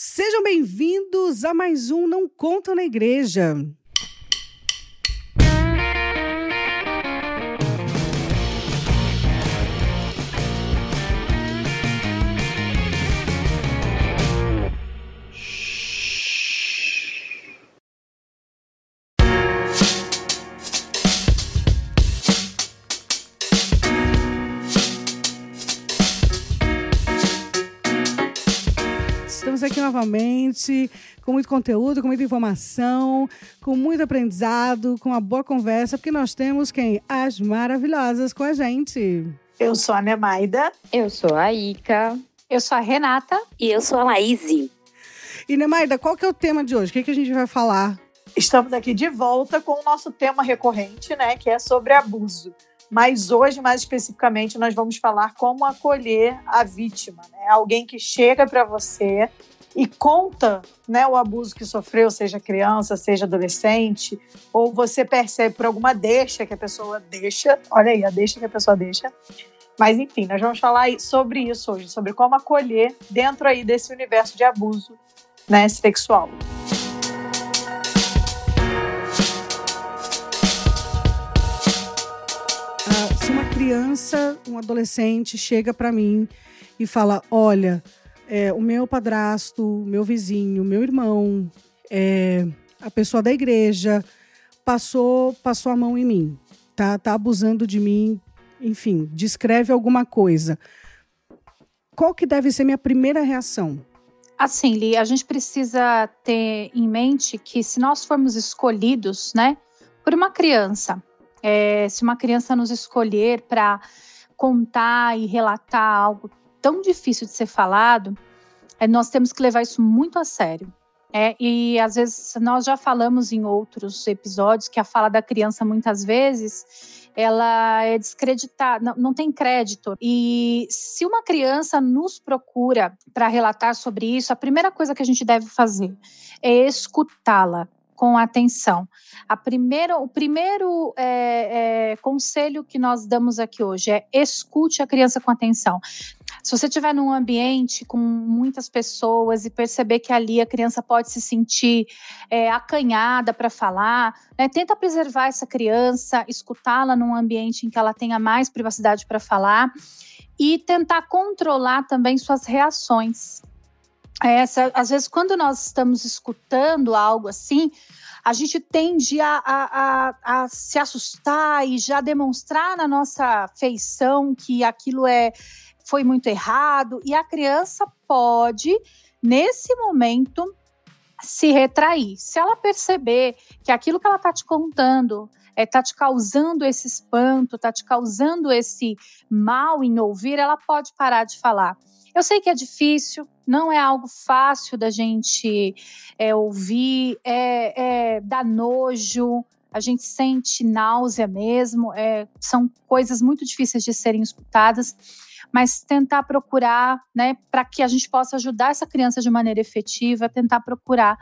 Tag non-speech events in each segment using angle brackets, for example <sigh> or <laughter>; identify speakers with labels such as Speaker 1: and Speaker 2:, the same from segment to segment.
Speaker 1: Sejam bem-vindos a mais um Não Conta na Igreja. Novamente com muito conteúdo, com muita informação, com muito aprendizado, com uma boa conversa, porque nós temos quem? As maravilhosas com a gente.
Speaker 2: Eu sou a Nemaida.
Speaker 3: Eu sou a Ica.
Speaker 4: Eu sou a Renata.
Speaker 5: E eu sou a Laíse.
Speaker 1: E Nemaida, qual que é o tema de hoje? O que, que a gente vai falar?
Speaker 2: Estamos aqui de volta com o nosso tema recorrente, né? Que é sobre abuso. Mas hoje, mais especificamente, nós vamos falar como acolher a vítima, né? Alguém que chega para você e conta né, o abuso que sofreu, seja criança, seja adolescente, ou você percebe por alguma deixa que a pessoa deixa, olha aí, a deixa que a pessoa deixa. Mas enfim, nós vamos falar sobre isso hoje, sobre como acolher dentro aí desse universo de abuso né, sexual.
Speaker 1: Ah, se uma criança, um adolescente chega para mim e fala: Olha, é, o meu padrasto, meu vizinho, meu irmão, é, a pessoa da igreja passou, passou a mão em mim, tá, tá abusando de mim, enfim, descreve alguma coisa. Qual que deve ser minha primeira reação?
Speaker 4: Assim, Li, a gente precisa ter em mente que se nós formos escolhidos, né, por uma criança, é, se uma criança nos escolher para contar e relatar algo tão difícil de ser falado, é, nós temos que levar isso muito a sério. É, e às vezes nós já falamos em outros episódios que a fala da criança muitas vezes ela é descreditada, não, não tem crédito. E se uma criança nos procura para relatar sobre isso, a primeira coisa que a gente deve fazer é escutá-la com atenção. A primeira, o primeiro é, é, conselho que nós damos aqui hoje é escute a criança com atenção. Se você estiver num ambiente com muitas pessoas e perceber que ali a criança pode se sentir é, acanhada para falar, né, tenta preservar essa criança, escutá-la num ambiente em que ela tenha mais privacidade para falar e tentar controlar também suas reações. É, essa, às vezes, quando nós estamos escutando algo assim, a gente tende a, a, a, a, se assustar e já demonstrar na nossa feição que aquilo é foi muito errado, e a criança pode, nesse momento, se retrair. Se ela perceber que aquilo que ela está te contando está é, tá te causando esse espanto, está te causando esse mal em ouvir, ela pode parar de falar. Eu sei que é difícil, não é algo fácil da gente é, ouvir, é, é, dá nojo, a gente sente náusea mesmo, é, são coisas muito difíceis de serem escutadas mas tentar procurar, né, para que a gente possa ajudar essa criança de maneira efetiva, tentar procurar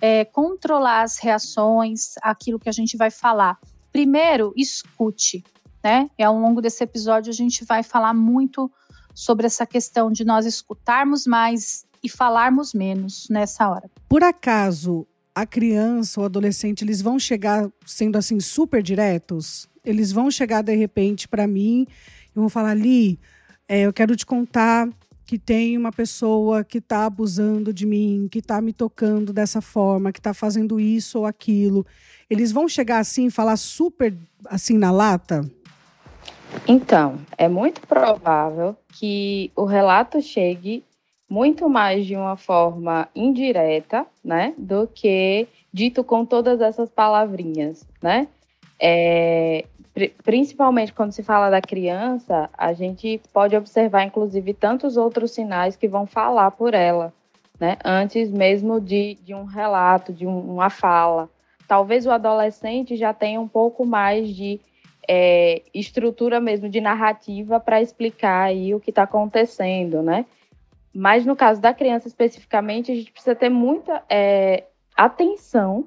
Speaker 4: é, controlar as reações, aquilo que a gente vai falar. Primeiro, escute, né? E ao longo desse episódio a gente vai falar muito sobre essa questão de nós escutarmos mais e falarmos menos nessa hora.
Speaker 1: Por acaso a criança ou adolescente eles vão chegar sendo assim super diretos? Eles vão chegar de repente para mim e vão falar ali, é, eu quero te contar que tem uma pessoa que está abusando de mim, que está me tocando dessa forma, que está fazendo isso ou aquilo. Eles vão chegar assim, falar super assim na lata?
Speaker 3: Então, é muito provável que o relato chegue muito mais de uma forma indireta, né, do que dito com todas essas palavrinhas, né? É, principalmente quando se fala da criança, a gente pode observar, inclusive, tantos outros sinais que vão falar por ela, né? Antes mesmo de, de um relato, de um, uma fala. Talvez o adolescente já tenha um pouco mais de é, estrutura mesmo, de narrativa para explicar aí o que está acontecendo, né? Mas no caso da criança especificamente, a gente precisa ter muita é, atenção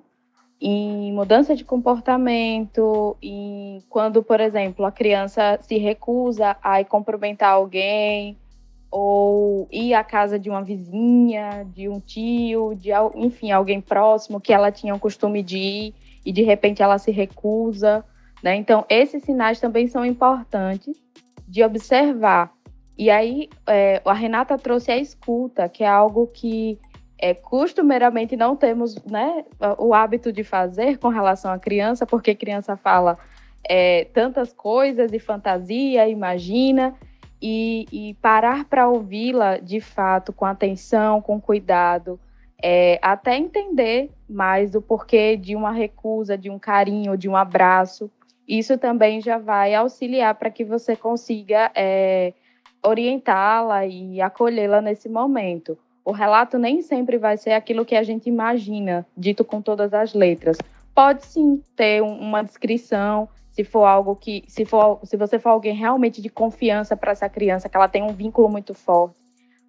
Speaker 3: em mudança de comportamento, em quando, por exemplo, a criança se recusa a cumprimentar alguém, ou ir à casa de uma vizinha, de um tio, de enfim, alguém próximo que ela tinha o costume de ir e de repente ela se recusa, né? Então, esses sinais também são importantes de observar. E aí, é, a Renata trouxe a escuta, que é algo que é, costumeiramente não temos né, o hábito de fazer com relação à criança, porque criança fala é, tantas coisas e fantasia, imagina, e, e parar para ouvi-la de fato com atenção, com cuidado, é, até entender mais do porquê de uma recusa, de um carinho, de um abraço. Isso também já vai auxiliar para que você consiga é, orientá-la e acolhê-la nesse momento o relato nem sempre vai ser aquilo que a gente imagina, dito com todas as letras. Pode sim ter uma descrição, se for algo que, se for, se você for alguém realmente de confiança para essa criança, que ela tem um vínculo muito forte,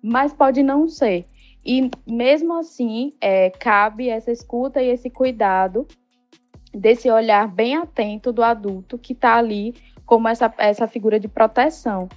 Speaker 3: mas pode não ser. E mesmo assim, é, cabe essa escuta e esse cuidado desse olhar bem atento do adulto que está ali como essa, essa figura de proteção.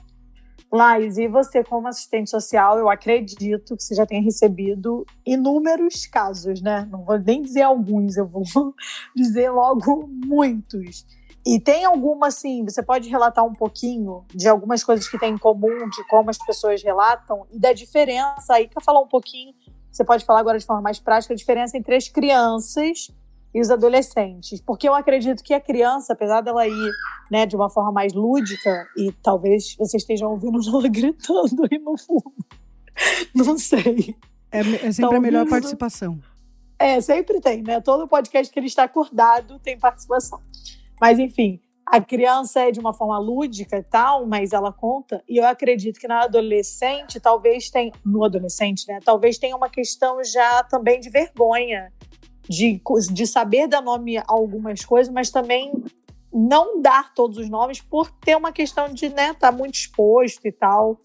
Speaker 2: Lais, e você, como assistente social, eu acredito que você já tenha recebido inúmeros casos, né? Não vou nem dizer alguns, eu vou <laughs> dizer logo muitos. E tem alguma, assim, você pode relatar um pouquinho de algumas coisas que tem em comum, de como as pessoas relatam, e da diferença aí, quer falar um pouquinho, você pode falar agora de forma mais prática, a diferença entre as crianças e os adolescentes. Porque eu acredito que a criança, apesar dela ir né, de uma forma mais lúdica, e talvez vocês estejam ouvindo <laughs> ela gritando aí no fundo. Não sei.
Speaker 1: É, é sempre a melhor participação.
Speaker 2: É, sempre tem, né? Todo podcast que ele está acordado tem participação. Mas, enfim, a criança é de uma forma lúdica e tal, mas ela conta. E eu acredito que na adolescente, talvez tenha. No adolescente, né? Talvez tenha uma questão já também de vergonha de, de saber dar nome a algumas coisas, mas também não dar todos os nomes por ter uma questão de estar né, tá muito exposto e tal.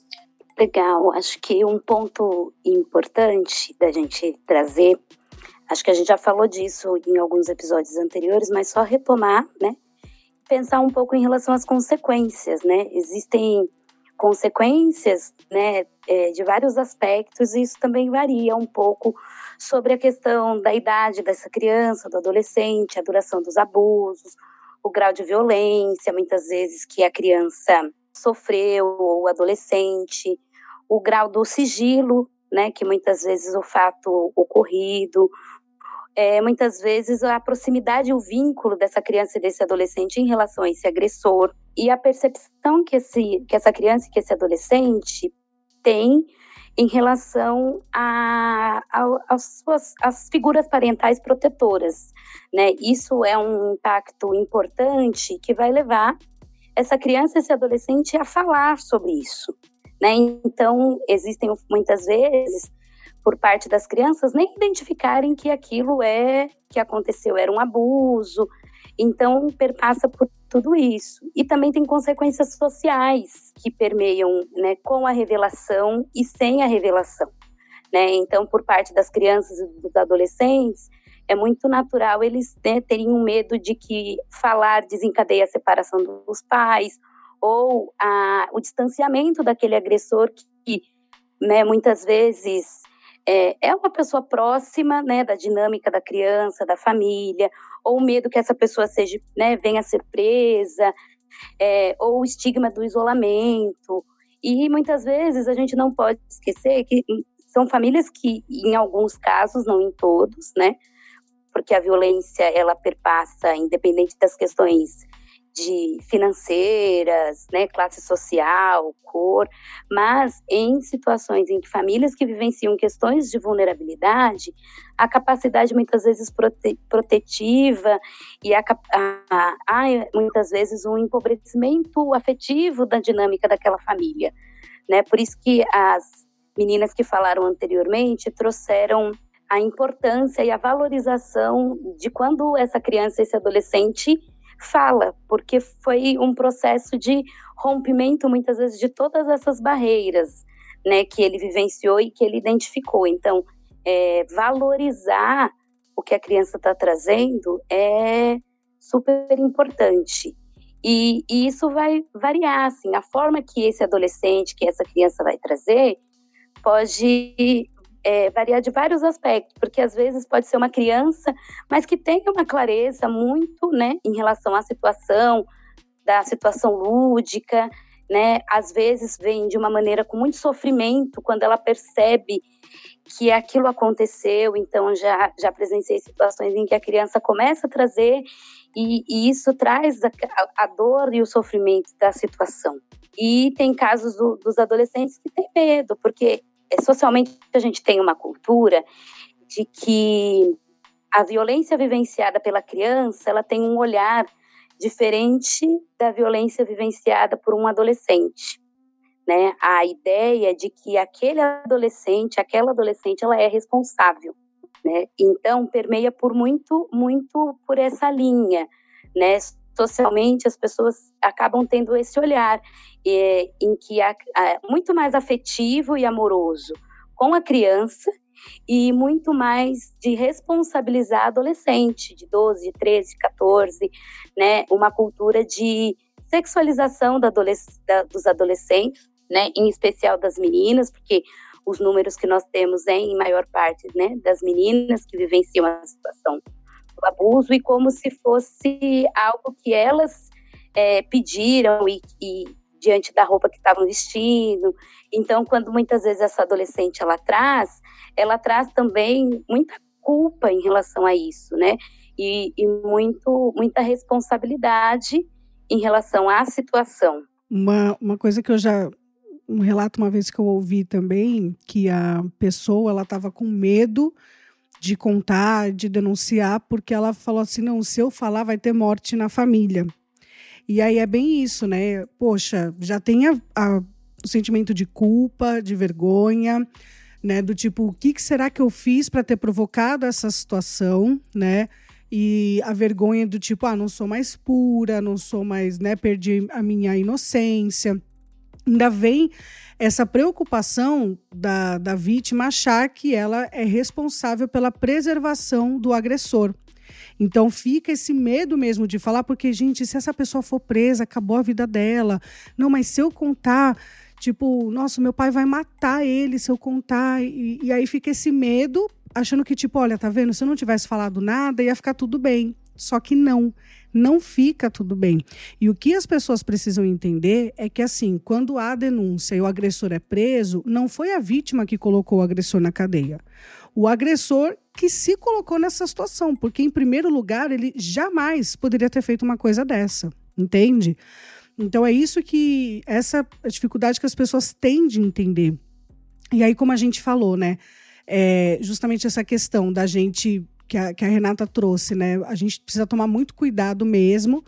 Speaker 5: Legal, acho que um ponto importante da gente trazer, acho que a gente já falou disso em alguns episódios anteriores, mas só retomar, né? Pensar um pouco em relação às consequências, né? Existem consequências, né, é, de vários aspectos, e isso também varia um pouco sobre a questão da idade dessa criança, do adolescente, a duração dos abusos, o grau de violência, muitas vezes que a criança sofreu, ou o adolescente, o grau do sigilo, né, que muitas vezes o fato ocorrido, é, muitas vezes a proximidade, o vínculo dessa criança e desse adolescente em relação a esse agressor e a percepção que, esse, que essa criança e que esse adolescente tem em relação às figuras parentais protetoras. Né? Isso é um impacto importante que vai levar essa criança, esse adolescente a falar sobre isso. Né? Então, existem muitas vezes, por parte das crianças, nem identificarem que aquilo é que aconteceu era um abuso. Então, perpassa por tudo isso. E também tem consequências sociais que permeiam né, com a revelação e sem a revelação. Né? Então, por parte das crianças e dos adolescentes, é muito natural eles né, terem um medo de que falar desencadeie a separação dos pais ou a, o distanciamento daquele agressor que, né, muitas vezes é, é, uma pessoa próxima né, da dinâmica da criança, da família, ou medo que essa pessoa seja, né, venha a ser presa, é, ou o estigma do isolamento. E muitas vezes a gente não pode esquecer que são famílias que, em alguns casos, não em todos, né? Porque a violência ela perpassa, independente das questões de financeiras, né, classe social, cor, mas em situações em que famílias que vivenciam questões de vulnerabilidade, a capacidade muitas vezes prote protetiva e a, muitas vezes um empobrecimento afetivo da dinâmica daquela família, né? Por isso que as meninas que falaram anteriormente trouxeram a importância e a valorização de quando essa criança, esse adolescente fala, porque foi um processo de rompimento, muitas vezes, de todas essas barreiras né, que ele vivenciou e que ele identificou. Então, é, valorizar o que a criança está trazendo é super importante. E, e, isso vai variar, assim, a forma que esse adolescente, que essa criança vai trazer, pode é, variar de vários aspectos, porque às vezes pode ser uma criança, mas que tenha uma clareza muito, né, em relação à situação, da situação lúdica, né, às vezes vem de uma maneira com muito sofrimento, quando ela percebe que aquilo aconteceu, então já, já presenciei situações em que a criança começa a trazer e, e isso traz a, a, dor e o sofrimento da situação. E tem casos do, dos adolescentes que têm medo, porque socialmente a gente tem uma cultura de que a violência vivenciada pela criança, ela tem um olhar diferente da violência vivenciada por um adolescente. Né? A ideia de que aquele adolescente, aquela adolescente, ela é responsável né? Então permeia por muito, muito por essa linha, né? Socialmente as pessoas acabam tendo esse olhar é, em que é muito mais afetivo e amoroso com a criança e muito mais de responsabilizar adolescente de 12, 13, 14, né? Uma cultura de sexualização da adolesc da, dos adolescentes, né? Em especial das meninas, porque os números que nós temos é em maior parte né, das meninas que vivenciam a situação abuso e como se fosse algo que elas é, pediram e, e diante da roupa que estavam vestindo. Então, quando muitas vezes essa adolescente ela traz, ela traz também muita culpa em relação a isso, né? E, e muito, muita responsabilidade em relação à situação.
Speaker 1: Uma, uma coisa que eu já um relato uma vez que eu ouvi também que a pessoa ela estava com medo de contar, de denunciar, porque ela falou assim: não, se eu falar, vai ter morte na família. E aí é bem isso, né? Poxa, já tem a, a, o sentimento de culpa, de vergonha, né? Do tipo, o que, que será que eu fiz para ter provocado essa situação, né? E a vergonha do tipo, ah, não sou mais pura, não sou mais, né? Perdi a minha inocência ainda vem essa preocupação da, da vítima achar que ela é responsável pela preservação do agressor. Então fica esse medo mesmo de falar, porque, gente, se essa pessoa for presa, acabou a vida dela. Não, mas se eu contar, tipo, nossa, meu pai vai matar ele se eu contar. E, e aí fica esse medo, achando que, tipo, olha, tá vendo? Se eu não tivesse falado nada, ia ficar tudo bem. Só que não não fica tudo bem. E o que as pessoas precisam entender é que, assim, quando há denúncia e o agressor é preso, não foi a vítima que colocou o agressor na cadeia. O agressor que se colocou nessa situação, porque, em primeiro lugar, ele jamais poderia ter feito uma coisa dessa, entende? Então, é isso que, essa dificuldade que as pessoas têm de entender. E aí, como a gente falou, né? É justamente essa questão da gente que a, que a Renata trouxe, né? A gente precisa tomar muito cuidado mesmo.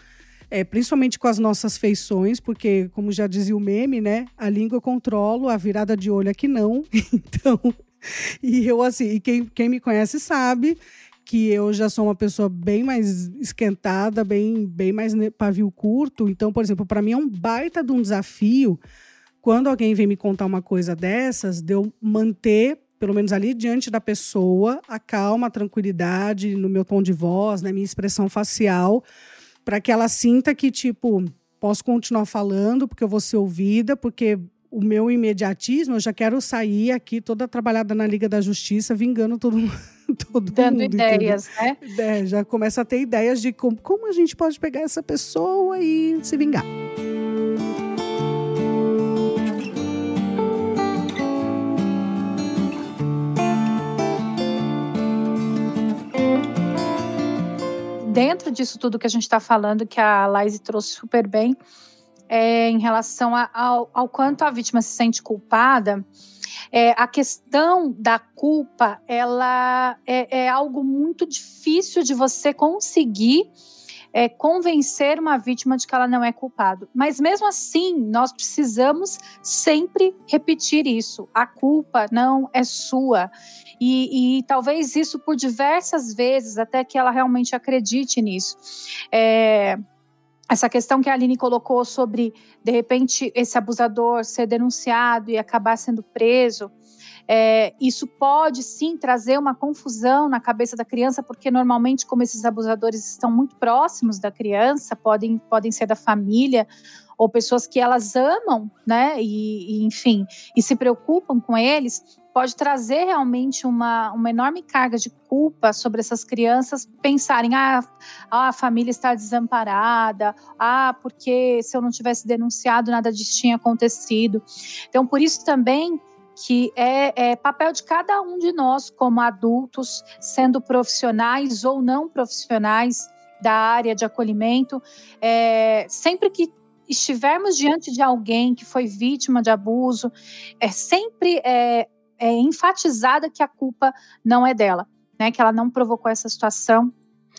Speaker 1: É, principalmente com as nossas feições, porque, como já dizia o meme, né? A língua eu controlo, a virada de olho é que não. <laughs> Então, e eu assim, e quem, quem me conhece sabe que eu já sou uma pessoa bem mais esquentada, bem, bem mais pavio curto. Então, por exemplo, para mim é um baita de um desafio quando alguém vem me contar uma coisa dessas, de eu manter pelo menos ali diante da pessoa, a calma, a tranquilidade no meu tom de voz, na minha expressão facial, para que ela sinta que, tipo, posso continuar falando, porque eu vou ser ouvida, porque o meu imediatismo, eu já quero sair aqui toda trabalhada na Liga da Justiça, vingando todo, <laughs> todo
Speaker 4: Dando
Speaker 1: mundo.
Speaker 4: Ideias, entendeu?
Speaker 1: né? É, já começa a ter ideias de como, como a gente pode pegar essa pessoa e se vingar.
Speaker 4: Dentro disso tudo que a gente está falando, que a Laís trouxe super bem, é, em relação a, ao, ao, quanto a vítima se sente culpada, é, a questão da culpa, ela é, é, algo muito difícil de você conseguir é, convencer uma vítima de que ela não é culpada. Mas mesmo assim, nós precisamos sempre repetir isso. A culpa não é sua. E, e, talvez isso por diversas vezes, até que ela realmente acredite nisso. É, essa questão que a Aline colocou sobre, de repente, esse abusador ser denunciado e acabar sendo preso. É, isso pode sim trazer uma confusão na cabeça da criança, porque normalmente, como esses abusadores estão muito próximos da criança, podem, podem ser da família ou pessoas que elas amam, né? E, e enfim, e se preocupam com eles, pode trazer realmente uma, uma enorme carga de culpa sobre essas crianças pensarem: ah, a família está desamparada, ah, porque se eu não tivesse denunciado, nada disso tinha acontecido. Então, por isso também que é, é, papel de cada um de nós, como adultos, sendo profissionais ou não profissionais da área de acolhimento, é, sempre que estivermos diante de alguém que foi vítima de abuso, é sempre é, é enfatizada que a culpa não é dela, né? Que ela não provocou essa situação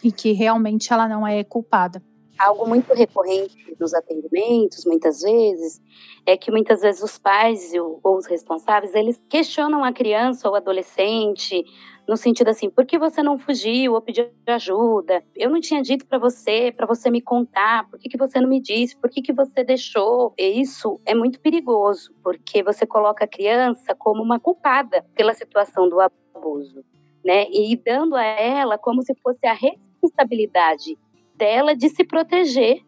Speaker 4: e que realmente ela não é culpada.
Speaker 5: Algo muito recorrente nos atendimentos, muitas vezes, é que muitas vezes os pais ou os responsáveis, eles questionam a criança ou adolescente no sentido assim, por que você não fugiu ou pediu ajuda? Eu não tinha dito para você, para você me contar, por que, que você não me disse, por que, que você deixou? E isso é muito perigoso, porque você coloca a criança como uma culpada pela situação do abuso, né? E dando a ela como se fosse a responsabilidade dela de se proteger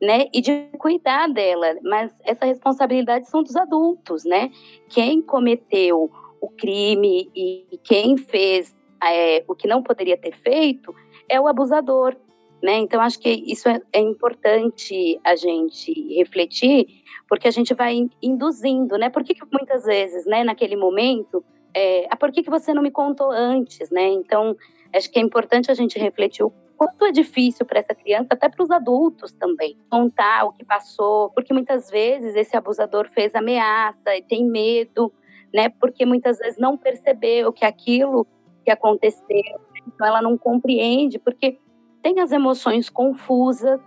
Speaker 5: né, e de cuidar dela, mas essa responsabilidade são dos adultos, né? Quem cometeu o crime e quem fez é, o que não poderia ter feito é o abusador. Né? Então, acho que isso é, é, importante a gente refletir, porque a gente vai induzindo, né? Por que, que muitas vezes, né, naquele momento, é, ah, por que, que você não me contou antes, né? Então, acho que é importante a gente refletir o quanto é difícil para essa criança, até para os adultos também, contar o que passou, porque muitas vezes esse abusador fez ameaça e tem medo, né? Porque muitas vezes não percebeu que aquilo que aconteceu, então ela não compreende, porque tem as emoções confusas,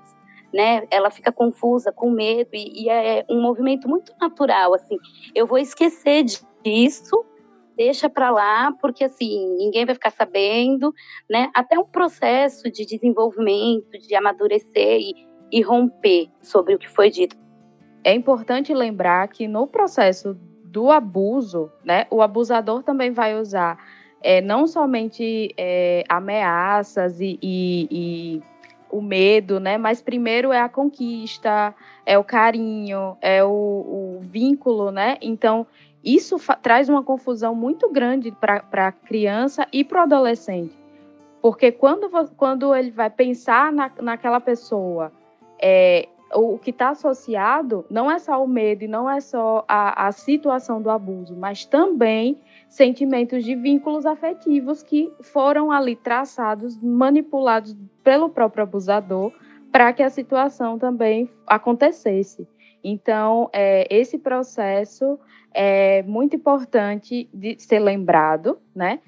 Speaker 5: né? Ela fica confusa, com medo e, e é um movimento muito natural, assim. Eu vou esquecer disso, deixa para lá, porque assim ninguém vai ficar sabendo, né? Até um processo de desenvolvimento, de amadurecer e, e romper sobre o que foi dito.
Speaker 3: É importante lembrar que no processo do abuso, né, o abusador também vai usar é, não somente é, ameaças e, e, e, o medo, né, mas primeiro é a conquista, é o carinho, é o, o vínculo, né? Então isso traz uma confusão muito grande para a criança e para o adolescente, porque quando, quando ele vai pensar na, naquela pessoa é, o que está associado não é só o medo não é só a, a situação do abuso, mas também sentimentos de vínculos afetivos que foram ali traçados, manipulados pelo próprio abusador para que a situação também acontecesse. Então, é, esse processo é muito importante de ser lembrado, né?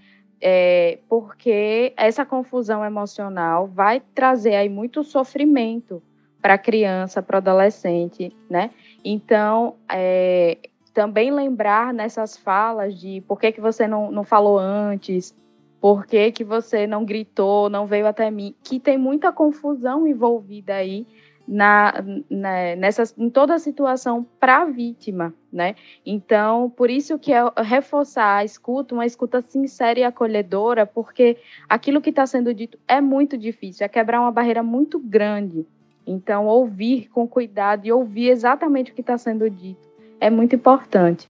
Speaker 3: É, porque essa confusão emocional vai trazer aí muito sofrimento para criança, para adolescente, né? Então, é, também lembrar nessas falas de por que, que você não, não falou antes, por que, que você não gritou, não veio até mim, que tem muita confusão envolvida aí na, na, nessa, em toda a situação para a vítima, né? Então, por isso que é reforçar a escuta, uma escuta sincera e acolhedora, porque aquilo que está sendo dito é muito difícil, é quebrar uma barreira muito grande, então, ouvir com cuidado e ouvir exatamente o que está sendo dito é muito importante.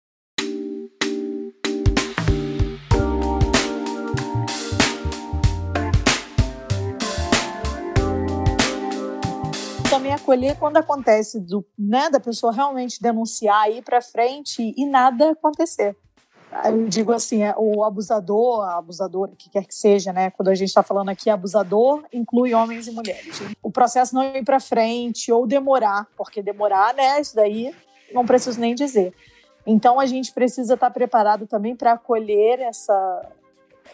Speaker 2: Acolher quando acontece do, né, da pessoa realmente denunciar, ir para frente e nada acontecer. Eu digo assim, é, o abusador, a abusadora, que quer que seja, né? Quando a gente está falando aqui abusador, inclui homens e mulheres. O processo não ir para frente ou demorar, porque demorar, né? Isso daí não preciso nem dizer. Então a gente precisa estar tá preparado também para acolher essa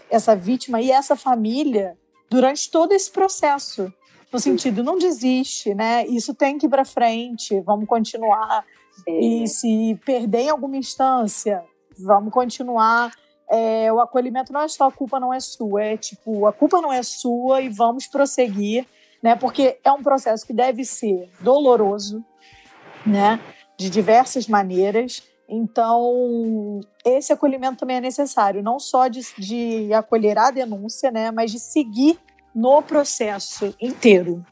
Speaker 2: essa vítima e essa família durante todo esse processo. No sentido, não desiste, né? Isso tem que ir para frente, vamos continuar. É. E se perder em alguma instância, vamos continuar. É, o acolhimento não é só a culpa não é sua, é tipo, a culpa não é sua e vamos prosseguir, né? Porque é um processo que deve ser doloroso, né? De diversas maneiras, Então, esse acolhimento também é necessário, não só de, de acolher a denúncia, né, mas de seguir no processo inteiro.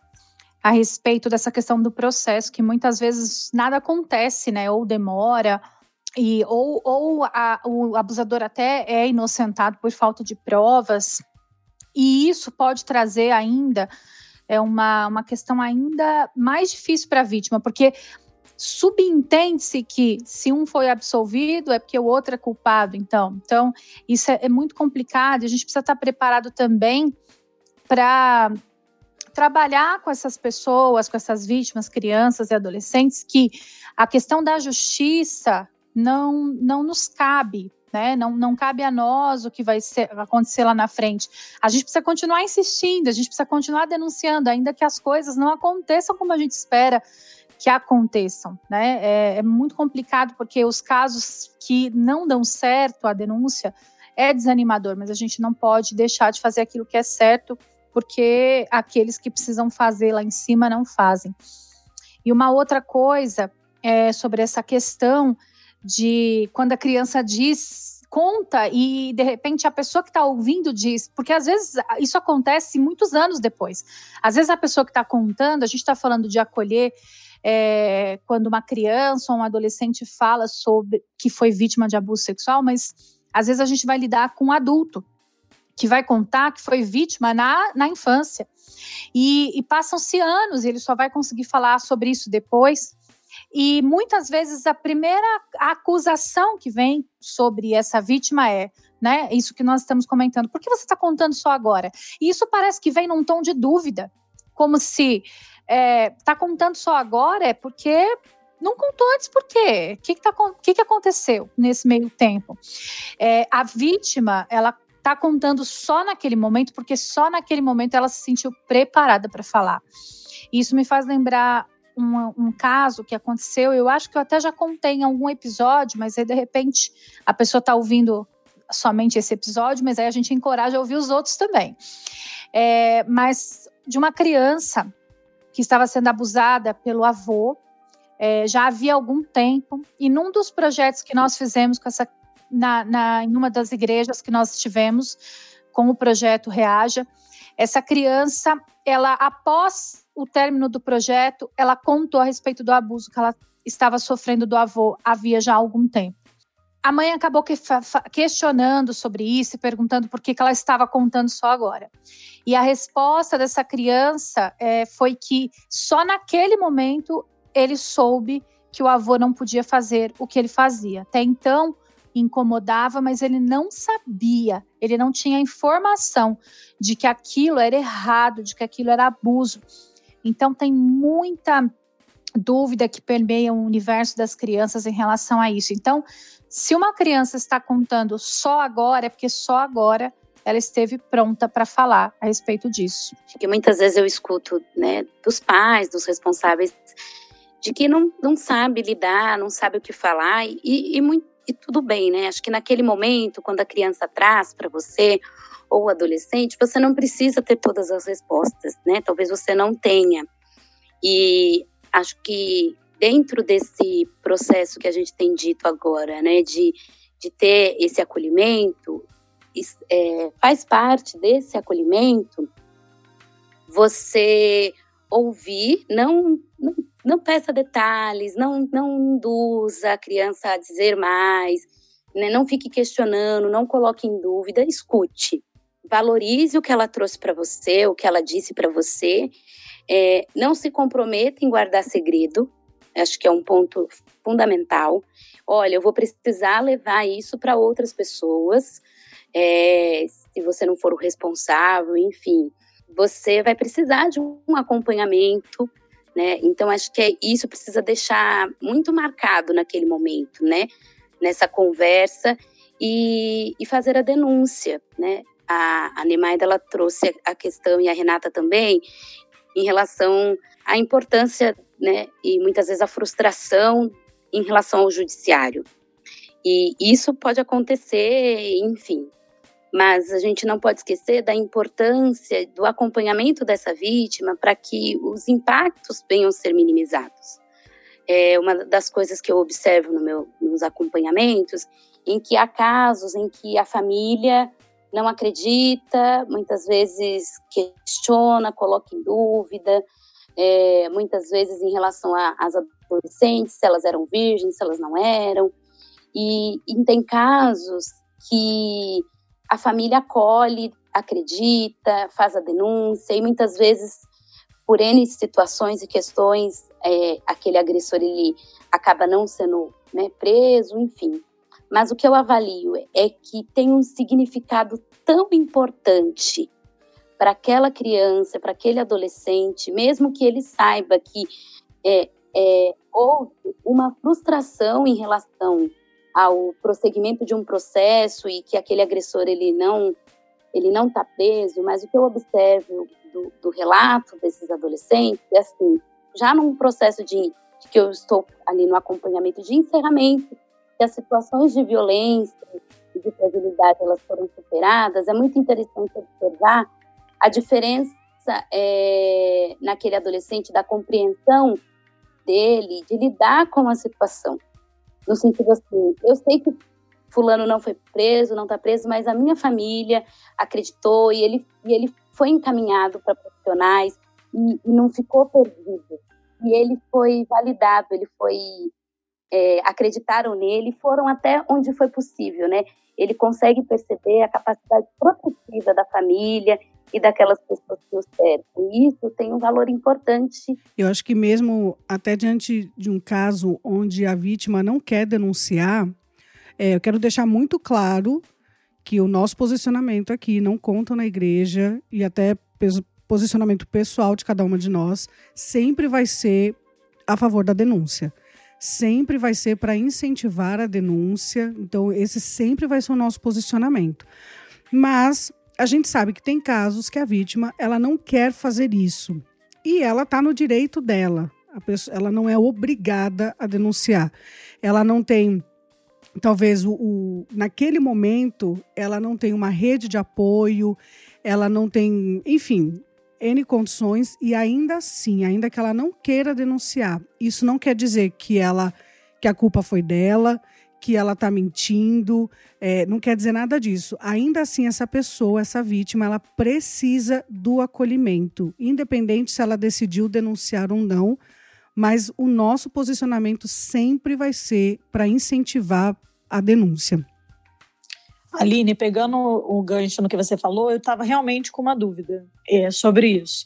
Speaker 4: A respeito dessa questão do processo, que muitas vezes nada acontece, né, ou demora, e, ou, ou a, o abusador até é inocentado por falta de provas, e isso pode trazer ainda é uma, uma questão ainda mais difícil para a vítima, porque subentende-se que se um foi absolvido é porque o outro é culpado, então. Então, isso é, é muito complicado a gente precisa estar preparado também para trabalhar com essas pessoas, com essas vítimas, crianças e adolescentes, que a questão da justiça não, não nos cabe, né? Não, não cabe a nós o que vai ser, acontecer lá na frente. A gente precisa continuar insistindo, a gente precisa continuar denunciando, ainda que as coisas não aconteçam como a gente espera que aconteçam, né? É, é muito complicado porque os casos que não dão certo a denúncia é desanimador, mas a gente não pode deixar de fazer aquilo que é certo, porque aqueles que precisam fazer lá em cima não fazem. E uma outra coisa é sobre essa questão de quando a criança diz, conta e de repente a pessoa que está ouvindo diz, porque às vezes isso acontece muitos anos depois. Às vezes a pessoa que está contando, a gente está falando de acolher é, quando uma criança ou um adolescente fala sobre que foi vítima de abuso sexual, mas às vezes a gente vai lidar com um adulto que vai contar que foi vítima na, na infância. E, e passam-se anos e ele só vai conseguir falar sobre isso depois. E muitas vezes a primeira acusação que vem sobre essa vítima é, né, isso que nós estamos comentando. Por que você está contando só agora? E isso parece que vem num tom de dúvida, como se está é, tá contando só agora é porque não contou antes por quê? O que, que, tá, que, que aconteceu nesse meio tempo? É, a vítima, ela está contando só naquele momento, porque só naquele momento ela se sentiu preparada para falar. Isso me faz lembrar um, um, caso que aconteceu, eu acho que eu até já contei em algum episódio, mas aí de repente a pessoa está ouvindo somente esse episódio, mas aí a gente encoraja a ouvir os outros também. É, mas de uma criança que estava sendo abusada pelo avô, é, já havia algum tempo, e num dos projetos que nós fizemos com essa, na, na, em uma das igrejas que nós estivemos com o projeto Reaja, essa criança, ela após o término do projeto, ela contou a respeito do abuso que ela estava sofrendo do avô havia já algum tempo. A mãe acabou que, questionando sobre isso e perguntando por que, que ela estava contando só agora. E a resposta dessa criança é, foi que só naquele momento ele soube que o avô não podia fazer o que ele fazia. Até então, incomodava, mas ele não sabia, ele não tinha informação de que aquilo era errado, de que aquilo era abuso. Então tem muita dúvida que permeia o universo das crianças em relação a isso. Então, se uma criança está contando só agora, é porque só agora ela esteve pronta para falar a respeito disso.
Speaker 5: Que muitas vezes eu escuto, né, dos pais, dos responsáveis, de que não, não sabe lidar, não sabe o que falar e, e, muito, e tudo bem, né? Acho que naquele momento, quando a criança traz para você ou adolescente, você não precisa ter todas as respostas, né? Talvez você não tenha. E acho que dentro desse processo que a gente tem dito agora, né, de, de ter esse acolhimento, é, faz parte desse acolhimento você ouvir, não, não, não peça detalhes, não, não induza a criança a dizer mais, né, não fique questionando, não coloque em dúvida, escute valorize o que ela trouxe para você, o que ela disse para você. É, não se comprometa em guardar segredo, acho que é um ponto fundamental. Olha, eu vou precisar levar isso para outras pessoas, é, se você não for o responsável, enfim, você vai precisar de um acompanhamento, né? Então, acho que é, isso precisa deixar muito marcado naquele momento, né? Nessa conversa e, e fazer a denúncia, né? a, a Nemaida ela trouxe a questão, e a Renata também, em relação à importância, né, e muitas vezes a frustração em relação ao judiciário. E isso pode acontecer, enfim, mas a gente não pode esquecer da importância do acompanhamento dessa vítima para que os impactos venham a ser minimizados. é uma das coisas que eu observo no meu, nos acompanhamentos, em que há casos em que a família não acredita, muitas vezes questiona, coloca em dúvida, é, muitas vezes em relação às adolescentes, se elas eram virgens, se elas não eram. E, e tem casos que a família acolhe, acredita, faz a denúncia, e muitas vezes, por N situações e questões, é, aquele agressor ele acaba não sendo né, preso, enfim. Mas o que eu avalio é que tem um significado tão importante para aquela criança, para aquele adolescente, mesmo que ele saiba que é, é, houve uma frustração em relação ao prosseguimento de um processo e que aquele agressor ele não ele não está preso, mas o que eu observo do, do, relato desses adolescentes é assim, já num processo de, de que eu estou ali no acompanhamento de encerramento, que as situações de violência e de fragilidade elas foram superadas, é muito interessante observar a diferença é, naquele adolescente da compreensão dele, de lidar com a situação. No sentido assim, eu sei que fulano não foi preso, não está preso, mas a minha família acreditou e ele, e ele foi encaminhado para profissionais e, e, não ficou perdido. E ele foi validado, ele foi é, acreditaram nele, foram até onde foi possível, né? Ele consegue perceber a capacidade protetiva da família e daquelas pessoas que o cercam. Isso tem um valor importante.
Speaker 1: Eu acho que mesmo até diante de um caso onde a vítima não quer denunciar, é, eu quero deixar muito claro que o nosso posicionamento aqui não conta na igreja e até posicionamento pessoal de cada uma de nós sempre vai ser a favor da denúncia. Sempre vai ser para incentivar a denúncia. Então, esse sempre vai ser o nosso posicionamento. Mas a gente sabe que tem casos que a vítima ela não quer fazer isso. E ela está no direito dela. Pessoa, ela não é obrigada a denunciar. Ela não tem talvez o, o, naquele momento ela não tem uma rede de apoio, ela não tem, enfim, N condições e ainda assim, ainda que ela não queira denunciar, isso não quer dizer que ela que a culpa foi dela, que ela está mentindo, é, não quer dizer nada disso. Ainda assim, essa pessoa, essa vítima, ela precisa do acolhimento, independente se ela decidiu denunciar ou não, mas o nosso posicionamento sempre vai ser para incentivar a denúncia.
Speaker 2: Aline, pegando o gancho no que você falou, eu estava realmente com uma dúvida é, sobre isso.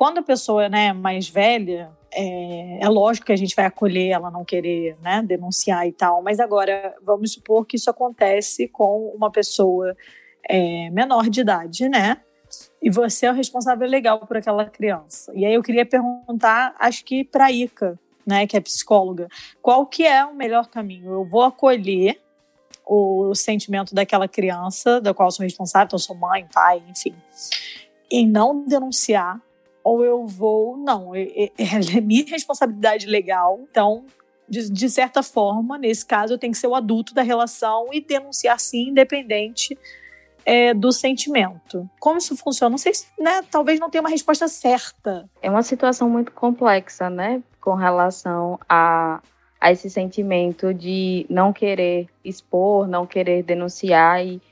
Speaker 2: Quando a pessoa é né, mais velha, é, é, lógico que a gente vai acolher ela não querer né, denunciar e tal, mas agora vamos supor que isso acontece com uma pessoa é, menor de idade, né? e você é o responsável legal por aquela criança. E aí eu queria perguntar, acho que para a Ica, né, que é psicóloga, qual que é o melhor caminho? Eu vou acolher o sentimento daquela criança, da qual sou responsável, então sou mãe, pai, enfim, e não denunciar, ou eu vou, não, é, é, <laughs> é minha responsabilidade legal, então de, de, certa forma, nesse caso, eu tenho que ser o adulto da relação e denunciar sim, independente é, do sentimento. Como isso funciona? Não sei se, né, talvez não tenha uma resposta certa.
Speaker 3: É uma situação muito complexa, né, com relação a, a esse sentimento de não querer expor, não querer denunciar e,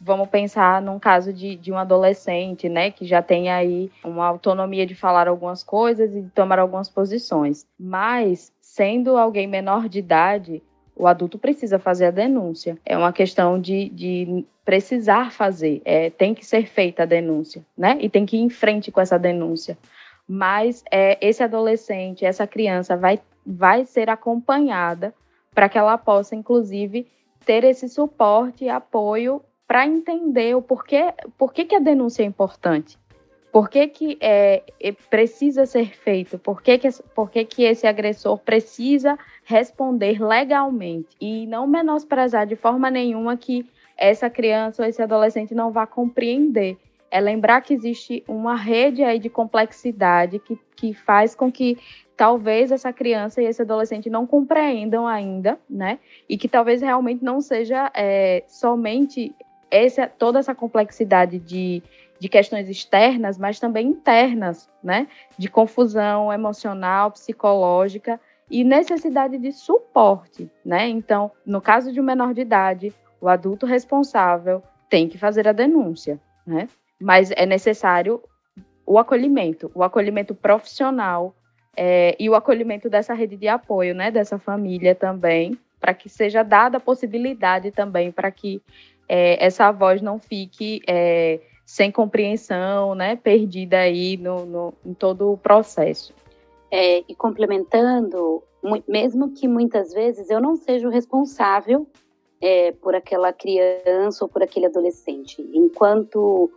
Speaker 3: vamos pensar num caso de, de um adolescente, né, que já tem aí uma autonomia de falar algumas coisas e de tomar algumas posições. Mas, sendo alguém menor de idade, o adulto precisa fazer a denúncia. É uma questão de, de precisar fazer. É, tem que ser feita a denúncia, né? E tem que ir em frente com essa denúncia. Mas é, esse adolescente, essa criança vai, vai ser acompanhada para que ela possa, inclusive, ter esse suporte e apoio para entender o porquê, porquê que a denúncia é importante. Por que, que é, é, precisa ser feito? Por que, que, por que, que esse agressor precisa responder legalmente? E não menosprezar de forma nenhuma que essa criança ou esse adolescente não vá compreender. É lembrar que existe uma rede aí de complexidade que, que faz com que talvez essa criança e esse adolescente não compreendam ainda, né? E que talvez realmente não seja é, somente essa, toda essa complexidade de de questões externas, mas também internas, né? De confusão emocional, psicológica e necessidade de suporte, né? Então, no caso de um menor de idade, o adulto responsável tem que fazer a denúncia, né? Mas é necessário o acolhimento, o acolhimento profissional é, e o acolhimento dessa rede de apoio, né? Dessa família também, para que seja dada a possibilidade também para que é, essa voz não fique é, sem compreensão, né? Perdida aí no, no em todo o processo.
Speaker 5: É, e complementando, mesmo que muitas vezes eu não seja o responsável é, por aquela criança ou por aquele adolescente, enquanto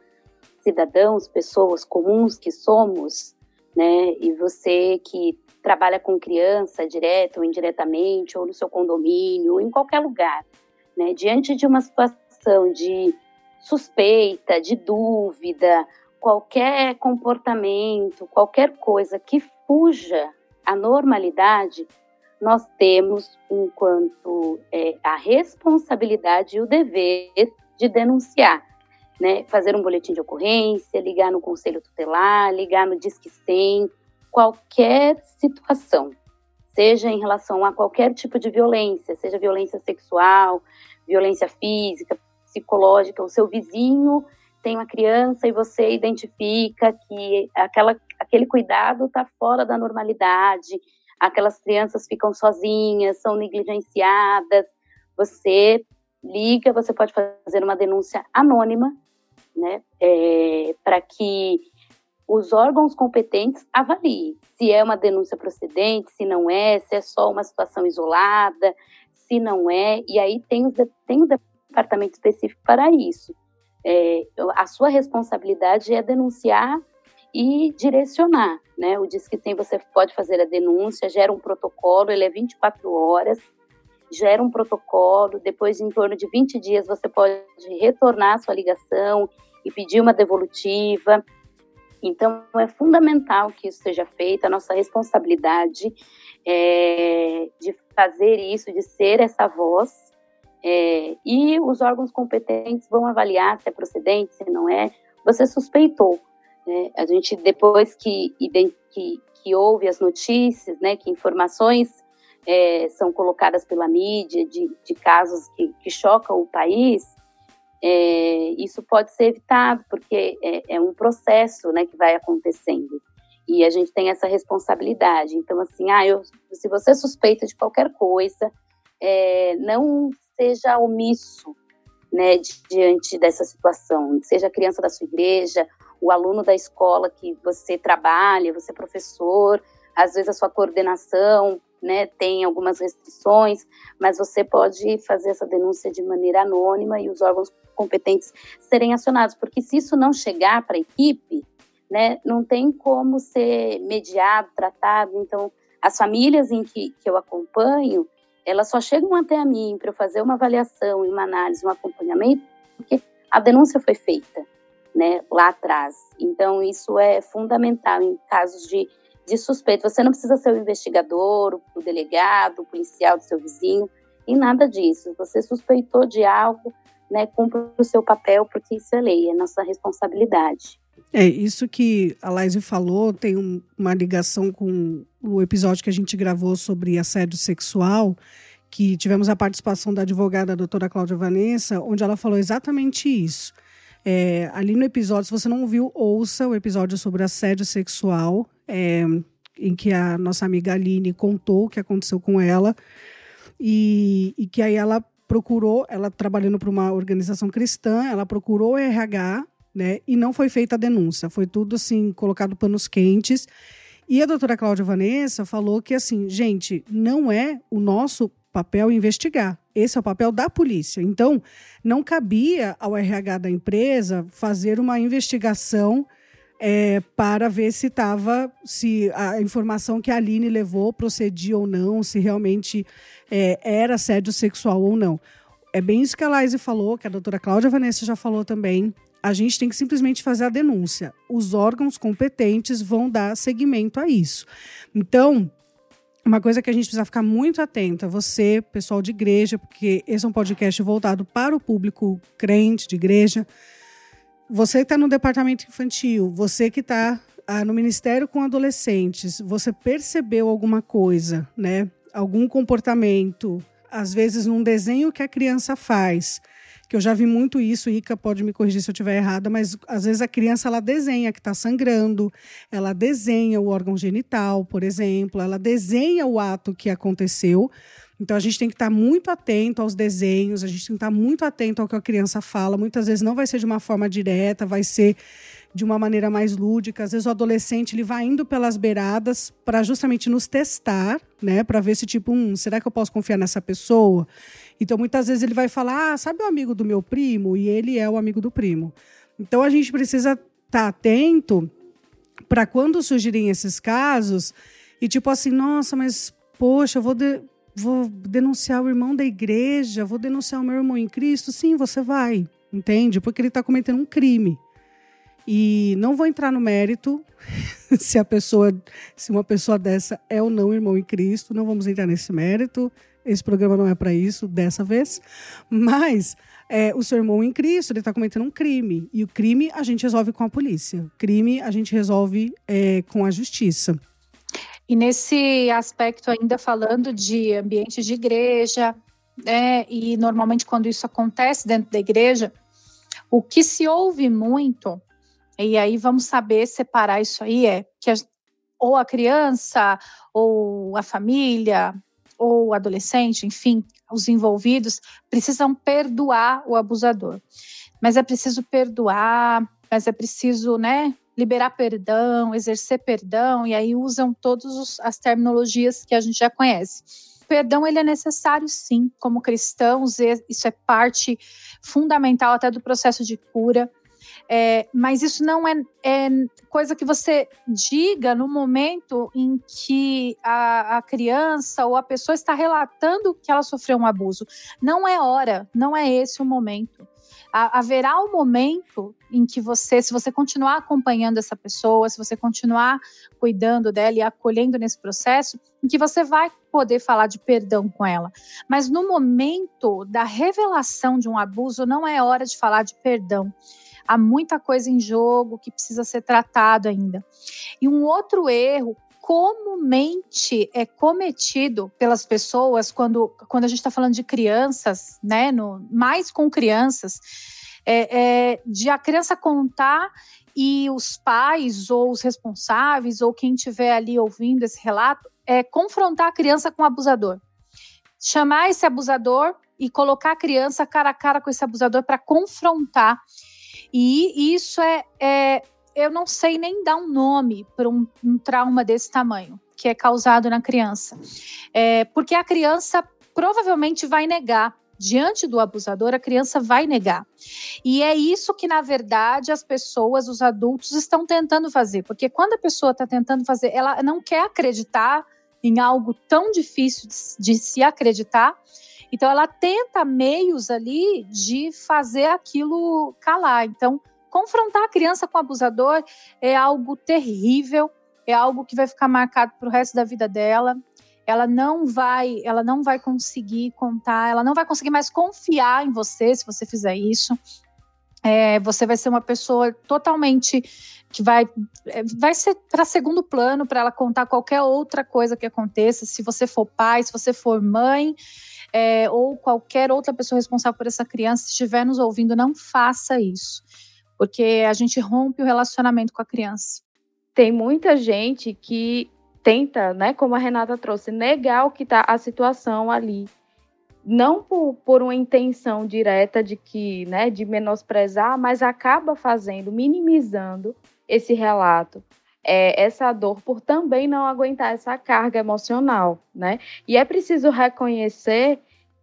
Speaker 5: cidadãos, pessoas comuns que somos, né, e você que trabalha com criança, direto ou indiretamente, ou no seu condomínio, ou em qualquer lugar, né, diante de uma situação de suspeita, de dúvida, qualquer comportamento, qualquer coisa que fuja à normalidade, nós temos, enquanto é, a responsabilidade e o dever de denunciar, né? Fazer um boletim de ocorrência, ligar no conselho tutelar, ligar no Disque 100, qualquer situação, seja em relação a qualquer tipo de violência, seja violência sexual, violência física, psicológica, o seu vizinho tem uma criança e você identifica que aquela, aquele cuidado está fora da normalidade, aquelas crianças ficam sozinhas, são negligenciadas, você liga, você pode fazer uma denúncia anônima, né, é, para que os órgãos competentes avaliem se é uma denúncia procedente, se não é, se é só uma situação isolada, se não é, e aí tem, tem um departamento específico para isso. É, a sua responsabilidade é denunciar e direcionar, né? O Disque 100 você pode fazer a denúncia, gera um protocolo, ele é 24 horas, gera um protocolo, depois em torno de 20 dias você pode retornar a sua ligação e pedir uma devolutiva. Então é fundamental que isso seja feito, a nossa responsabilidade é de fazer isso, de ser essa voz é, e os órgãos competentes vão avaliar se é procedente, se não é. Você suspeitou. Né? A gente, depois que, que, que ouve as notícias, né, que informações é, são colocadas pela mídia de, de casos que, que chocam o país, é, isso pode ser evitado, porque é, é, um processo né, que vai acontecendo. E a gente tem essa responsabilidade. Então, assim, ah, eu, se você suspeita de qualquer coisa, é, não seja omisso né, diante dessa situação, seja a criança da sua igreja, o aluno da escola que você trabalha, você é professor, às vezes a sua coordenação né, tem algumas restrições, mas você pode fazer essa denúncia de maneira anônima e os órgãos competentes serem acionados, porque se isso não chegar para a equipe, né, não tem como ser mediado, tratado. Então, as famílias em que, que eu acompanho, elas só chegam até a mim para eu fazer uma avaliação, uma análise, um acompanhamento, porque a denúncia foi feita, né, lá atrás. Então, isso é fundamental em casos de, de suspeito. Você não precisa ser o investigador, o delegado, o policial do seu vizinho, e nada disso. Você suspeitou de algo, né, cumpre o seu papel, porque isso é lei, é nossa responsabilidade.
Speaker 1: É, isso que a Laise falou tem um, uma ligação com o episódio que a gente gravou sobre assédio sexual, que tivemos a participação da advogada a doutora Cláudia Vanessa, onde ela falou exatamente isso. É, ali no episódio, se você não ouviu, ouça o episódio sobre assédio sexual, é, em que a nossa amiga Aline contou o que aconteceu com ela, e, e que aí ela procurou, ela trabalhando para uma organização cristã, ela procurou o RH né? E não foi feita a denúncia, foi tudo assim, colocado panos quentes. E a doutora Cláudia Vanessa falou que, assim, gente, não é o nosso papel investigar. Esse é o papel da polícia. Então, não cabia ao RH da empresa fazer uma investigação é, para ver se estava, se a informação que a Aline levou procedia ou não, se realmente é, era assédio sexual ou não. É bem isso que a Laise falou, que a doutora Cláudia Vanessa já falou também a gente tem que simplesmente fazer a denúncia. Os órgãos competentes vão dar seguimento a isso. Então, uma coisa que a gente precisa ficar muito atenta, você, pessoal de igreja, porque esse é um podcast voltado para o público crente de igreja. Você que está no departamento infantil, você que está ah, no ministério com adolescentes, você percebeu alguma coisa, né? Algum comportamento, às vezes num desenho que a criança faz, que eu já vi muito isso, Ica pode me corrigir se eu estiver errada, mas às vezes a criança ela desenha que está sangrando, ela desenha o órgão genital, por exemplo, ela desenha o ato que aconteceu. Então a gente tem que estar tá muito atento aos desenhos, a gente tem que estar tá muito atento ao que a criança fala. Muitas vezes não vai ser de uma forma direta, vai ser de uma maneira mais lúdica. Às vezes o adolescente ele vai indo pelas beiradas para justamente nos testar, né, para ver se tipo, hum, será que eu posso confiar nessa pessoa? Então muitas vezes ele vai falar: "Ah, sabe o amigo do meu primo?" e ele é o amigo do primo. Então a gente precisa estar tá atento para quando surgirem esses casos e tipo assim, nossa, mas poxa, eu vou de vou denunciar o irmão da igreja, vou denunciar o meu irmão em Cristo. Sim, você vai, entende? Porque ele está cometendo um crime. E não vou entrar no mérito <laughs> se a pessoa, se uma pessoa dessa é ou não irmão em Cristo, não vamos entrar nesse mérito. Esse programa não é para isso dessa vez, mas é, o seu irmão em Cristo ele está cometendo um crime e o crime a gente resolve com a polícia, crime a gente resolve é, com a justiça.
Speaker 4: E nesse aspecto ainda falando de ambiente de igreja, né, e normalmente quando isso acontece dentro da igreja, o que se ouve muito e aí vamos saber separar isso aí é que a, ou a criança, ou a família, ou o adolescente, enfim, os envolvidos precisam perdoar o abusador. Mas é preciso perdoar, mas é preciso, né, liberar perdão, exercer perdão, e aí usam todas as terminologias que a gente já conhece. O perdão ele é necessário sim, como cristãos, isso é parte fundamental até do processo de cura. É, mas isso não é, é, coisa que você diga no momento em que a, a, criança ou a pessoa está relatando que ela sofreu um abuso. Não é hora, não é esse o momento. haverá um momento em que você, se você continuar acompanhando essa pessoa, se você continuar cuidando dela e acolhendo nesse processo, em que você vai poder falar de perdão com ela. Mas no momento da revelação de um abuso, não é hora de falar de perdão há muita coisa em jogo que precisa ser tratado ainda. E um outro erro comumente é cometido pelas pessoas quando, quando a gente está falando de crianças, né, no, mais com crianças, é, é, de a criança contar e os pais ou os responsáveis ou quem estiver ali ouvindo esse relato é confrontar a criança com o abusador. Chamar esse abusador e colocar a criança cara a cara com esse abusador para confrontar e isso é, é eu não sei nem dar um nome para um, um, trauma desse tamanho que é causado na criança, é, porque a criança provavelmente vai negar diante do abusador, a criança vai negar. E é isso que, na verdade, as pessoas, os adultos, estão tentando fazer. Porque quando a pessoa está tentando fazer, ela não quer acreditar em algo tão difícil de, de se acreditar, então ela tenta meios ali de fazer aquilo calar. Então, confrontar a criança com o abusador é algo terrível, é algo que vai ficar marcado para o resto da vida dela. Ela não vai, ela não vai conseguir contar, ela não vai conseguir mais confiar em você se você fizer isso. É, você vai ser uma pessoa totalmente que vai, é, vai ser para segundo plano para ela contar qualquer outra coisa que aconteça. Se você for pai, se você for mãe, é, ou qualquer outra pessoa responsável por essa criança estiver nos ouvindo, não faça isso, porque a gente rompe o relacionamento com a criança.
Speaker 3: Tem muita gente que tenta, né, como a Renata trouxe, negar o que está a situação ali. Não por, por uma intenção direta de que, né, de menosprezar, mas acaba fazendo, minimizando esse relato, é, essa dor por também não aguentar essa carga emocional, né? E é preciso reconhecer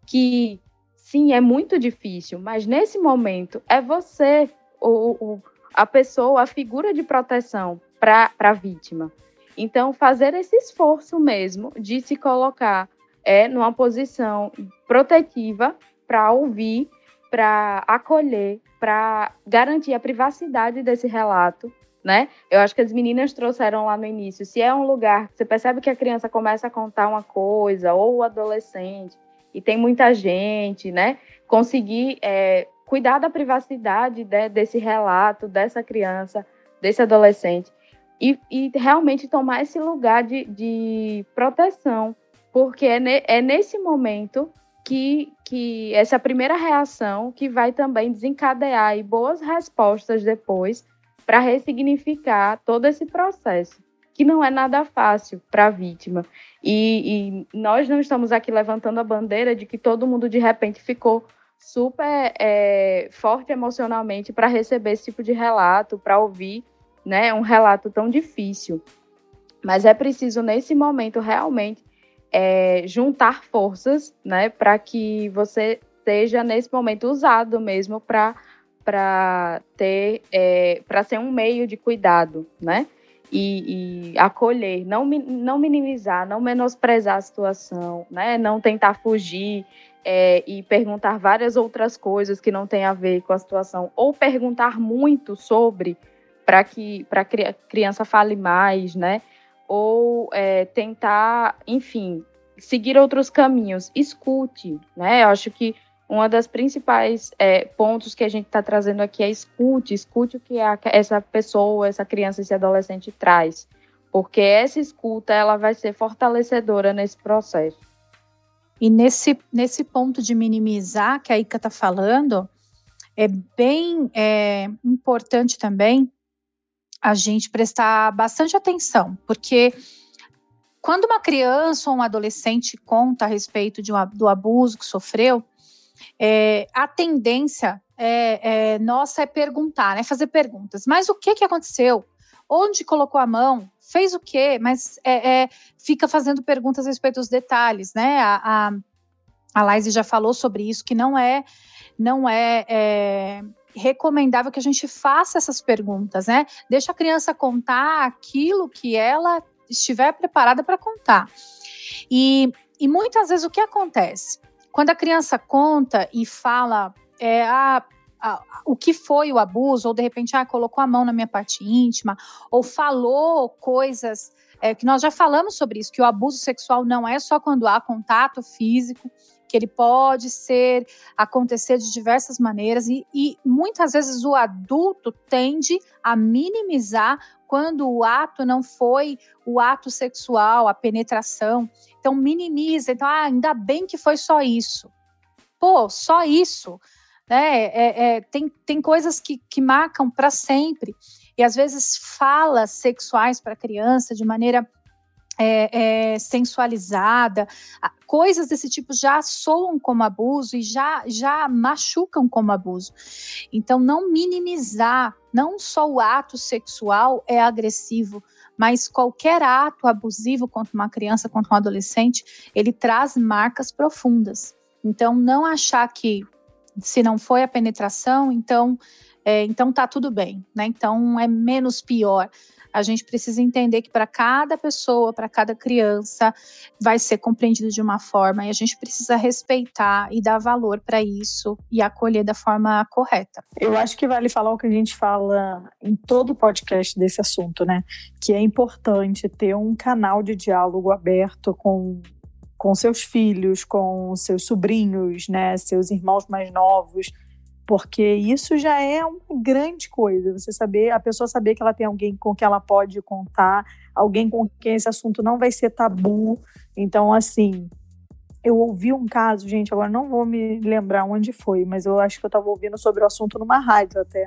Speaker 3: que sim, é muito difícil, mas nesse momento é você, o, a pessoa, a figura de proteção para a vítima. Então, fazer esse esforço mesmo de se colocar é numa posição protetiva para ouvir, para acolher, para garantir a privacidade desse relato né? Eu acho que as meninas trouxeram lá no início. Se é um lugar você percebe que a criança começa a contar uma coisa, ou o adolescente, e tem muita gente, né? Conseguir é, cuidar da privacidade desse relato, dessa criança, desse adolescente. e, e realmente tomar esse lugar de, de proteção, porque é, ne, é nesse momento que, que essa primeira reação que vai também desencadear boas respostas depois para ressignificar todo esse processo, que não é nada fácil para a vítima. E, e, nós não estamos aqui levantando a bandeira de que todo mundo de repente ficou super é, forte emocionalmente para receber esse tipo de relato, para ouvir né, um relato tão difícil. Mas é preciso, nesse momento, realmente é, juntar forças né, para que você seja, nesse momento, usado mesmo para ter é, para ser um meio de cuidado, né? E, e, acolher, não, não minimizar, não menosprezar a situação, né? Não tentar fugir é, e perguntar várias outras coisas que não têm a ver com a situação, ou perguntar muito sobre para que para a criança fale mais, né? Ou é, tentar, enfim, seguir outros caminhos. Escute, né? Eu acho que uma das principais é, pontos que a gente está trazendo aqui é escute, escute o que a, essa pessoa, essa criança, esse adolescente traz, porque essa escuta ela vai ser fortalecedora nesse processo.
Speaker 4: E nesse, nesse ponto de minimizar que a Ica está falando, é bem é, importante também a gente prestar bastante atenção, porque quando uma criança ou um adolescente conta a respeito de um, do abuso que sofreu, é, a tendência é, é, nossa é perguntar, né? Fazer perguntas. Mas o que, que aconteceu? Onde colocou a mão? Fez o quê? Mas é, é fica fazendo perguntas a respeito dos detalhes, né? A, a, a Laise já falou sobre isso, que não é, não é, é recomendável que a gente faça essas perguntas, né? Deixa a criança contar aquilo que ela estiver preparada para contar. E, e muitas vezes o que acontece? Quando a criança conta e fala é, a, a, o que foi o abuso, ou de repente ah, colocou a mão na minha parte íntima, ou falou coisas é, que nós já falamos sobre isso, que o abuso sexual não é só quando há contato físico, que ele pode ser acontecer de diversas maneiras e, e muitas vezes o adulto tende a minimizar quando o ato não foi o ato sexual, a penetração. Então minimiza, então ah, ainda bem que foi só isso. Pô, só isso. Né? É, é, tem, tem coisas que, que marcam para sempre. E às vezes falas sexuais para criança de maneira é, é, sensualizada, coisas desse tipo já soam como abuso e já, já machucam como abuso. Então, não minimizar, não só o ato sexual é agressivo, mas qualquer ato abusivo contra uma criança, contra um adolescente, ele traz marcas profundas. Então, não achar que se não foi a penetração, então, é, então tá tudo bem, né? Então é menos pior a gente precisa entender que para cada pessoa, para cada criança, vai ser compreendido de uma forma e a gente precisa respeitar e dar valor para isso e acolher da forma correta.
Speaker 2: Eu acho que vale falar o que a gente fala em todo o podcast desse assunto, né? Que é importante ter um canal de diálogo aberto com com seus filhos, com seus sobrinhos, né, seus irmãos mais novos, porque isso já é uma grande coisa, você saber, a pessoa saber que ela tem alguém com que ela pode contar, alguém com quem esse assunto não vai ser tabu. Então, assim, eu ouvi um caso, gente, agora não vou me lembrar onde foi, mas eu acho que eu estava ouvindo sobre o assunto numa rádio até,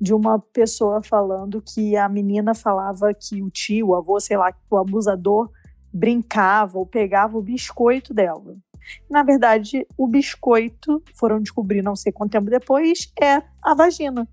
Speaker 2: de uma pessoa falando que a menina falava que o tio, o avô, sei lá, o abusador brincava ou pegava o biscoito dela. Na verdade, o biscoito, foram descobrir não sei quanto tempo depois, é a vagina.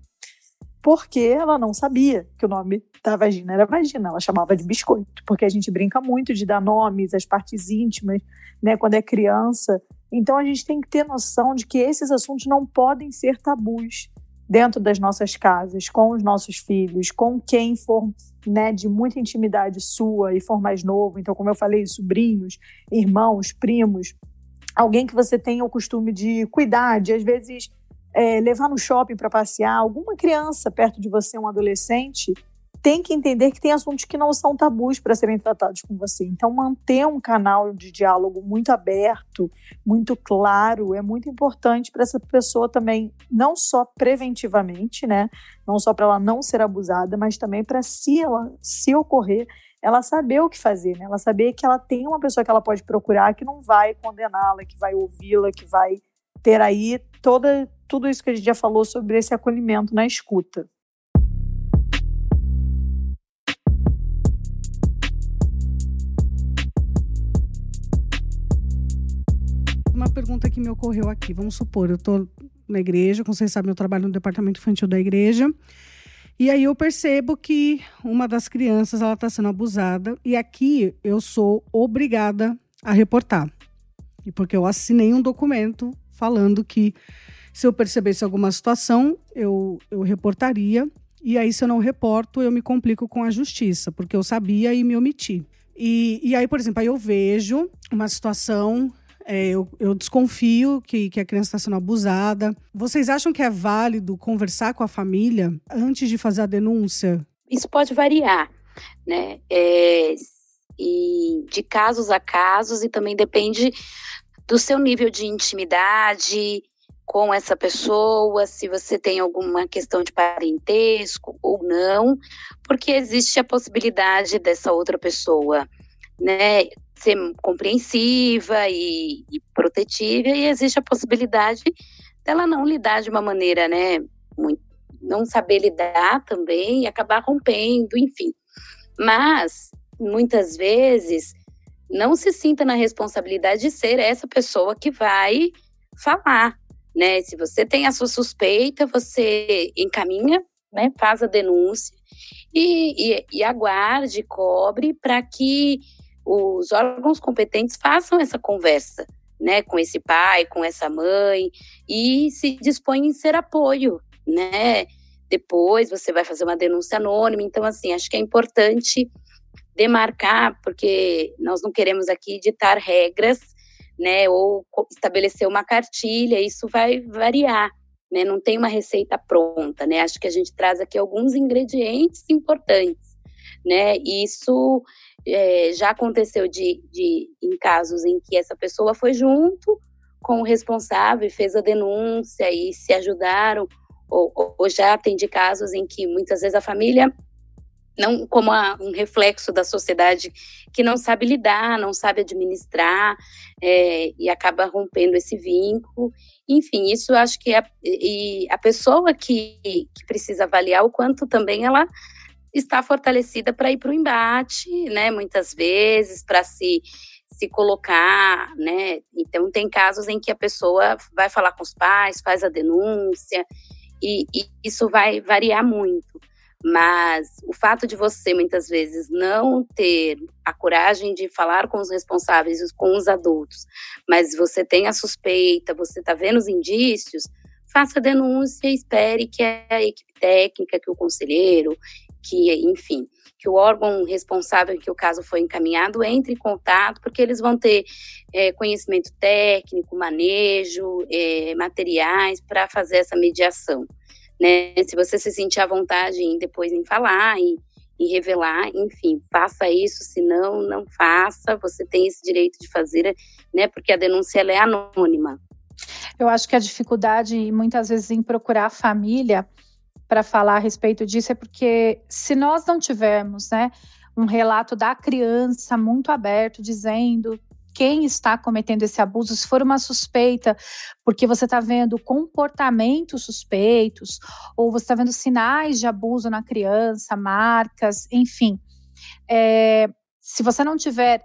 Speaker 2: Porque ela não sabia que o nome da vagina era vagina, ela chamava de biscoito, porque a gente brinca muito de dar nomes às partes íntimas, né, quando é criança. Então a gente tem que ter noção de que esses assuntos não podem ser tabus dentro das nossas casas, com os nossos filhos, com quem for né, de muita intimidade sua e for mais novo. Então, como eu falei, sobrinhos, irmãos, primos, alguém que você tenha o costume de cuidar, de às vezes é, levar no shopping para passear, alguma criança perto de você, um adolescente, tem que entender que tem assuntos que não são tabus para serem tratados com você. Então, manter um canal de diálogo muito aberto, muito claro, é muito importante para essa pessoa também, não só preventivamente, né? Não só para ela não ser abusada, mas também para se ela se ocorrer, ela saber o que fazer, né? Ela saber que ela tem uma pessoa que ela pode procurar que não vai condená-la, que vai ouvi-la, que vai ter aí toda tudo isso que a gente já falou sobre esse acolhimento na escuta.
Speaker 1: Uma pergunta que me ocorreu aqui. Vamos supor, eu estou na igreja, como vocês sabem, eu trabalho no departamento infantil da igreja. E aí eu percebo que uma das crianças ela está sendo abusada e aqui eu sou obrigada a reportar. E porque eu assinei um documento falando que se eu percebesse alguma situação, eu, eu reportaria. E aí, se eu não reporto, eu me complico com a justiça, porque eu sabia e me omiti. E, e aí, por exemplo, aí eu vejo uma situação é, eu, eu, desconfio que, que a criança está sendo abusada. Vocês acham que é válido conversar com a família antes de fazer a denúncia?
Speaker 5: Isso pode variar, né? É, e de casos a casos, e também depende do seu nível de intimidade com essa pessoa, se você tem alguma questão de parentesco ou não, porque existe a possibilidade dessa outra pessoa, né, ser compreensiva e, e protetiva, e existe a possibilidade dela não lidar de uma maneira, né, muito, não saber lidar também e acabar rompendo, enfim. Mas, muitas vezes, não se sinta na responsabilidade de ser essa pessoa que vai falar, né? Se você tem a sua suspeita, você encaminha, né? Faz a denúncia e, e, e aguarde, cobre para que os órgãos competentes façam essa conversa, né, com esse pai, com essa mãe e se dispõem em ser apoio, né? Depois você vai fazer uma denúncia anônima, então assim, acho que é importante demarcar, porque nós não queremos aqui ditar regras, né, ou estabelecer uma cartilha, isso vai variar, né? Não tem uma receita pronta, né? Acho que a gente traz aqui alguns ingredientes importantes, né? Isso é, já aconteceu de, de, em casos em que essa pessoa foi junto com o responsável e fez a denúncia e se ajudaram, ou, ou já atendi casos em que muitas vezes a família não como a, um reflexo da sociedade que não sabe lidar, não sabe administrar é, e acaba rompendo esse vínculo. Enfim, isso acho que é, e a pessoa que, que precisa avaliar o quanto também ela está fortalecida para ir para o embate, né? Muitas vezes para se se colocar, né? Então tem casos em que a pessoa vai falar com os pais, faz a denúncia e, e isso vai variar muito. Mas o fato de você muitas vezes não ter a coragem de falar com os responsáveis, com os adultos, mas você tem a suspeita, você está vendo os indícios, faça a denúncia e espere que a equipe técnica, que o conselheiro, que, enfim, que o órgão responsável que o caso foi encaminhado entre em contato, porque eles vão ter é, conhecimento técnico, manejo, é, materiais para fazer essa mediação. Né? Se você se sentir à vontade em, depois em falar e revelar, enfim, faça isso, se não, não faça, você tem esse direito de fazer, né? Porque a denúncia ela é anônima.
Speaker 4: Eu acho que a dificuldade, muitas vezes, em procurar a família para falar a respeito disso é porque se nós não tivermos, né, um relato da criança muito aberto dizendo quem está cometendo esse abuso, se for uma suspeita, porque você está vendo comportamentos suspeitos, ou você está vendo sinais de abuso na criança, marcas, enfim. É, se você não tiver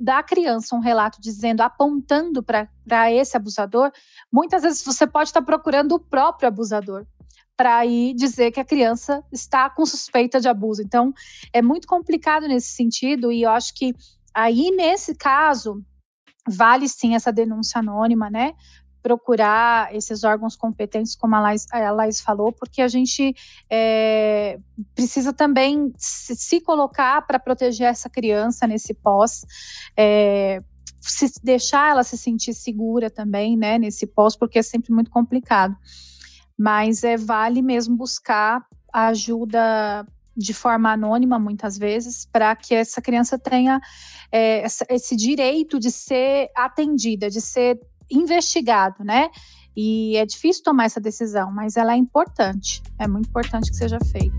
Speaker 4: da criança um relato dizendo, apontando para esse abusador, muitas vezes você pode estar procurando o próprio abusador para ir dizer que a criança está com suspeita de abuso. Então, é muito complicado nesse sentido, e eu acho que aí, nesse caso, vale sim essa denúncia anônima, né? Procurar esses órgãos competentes, como a Laís, a Laís falou, porque a gente é, precisa também se, se colocar para proteger essa criança nesse pós. É, se deixar ela se sentir segura também, né, nesse pós, porque é sempre muito complicado mas é vale mesmo buscar ajuda de forma anônima, muitas vezes, para que essa criança tenha é, essa, esse direito de ser atendida, de ser investigado, né? E é difícil tomar essa decisão, mas ela é importante, é muito importante que seja feita.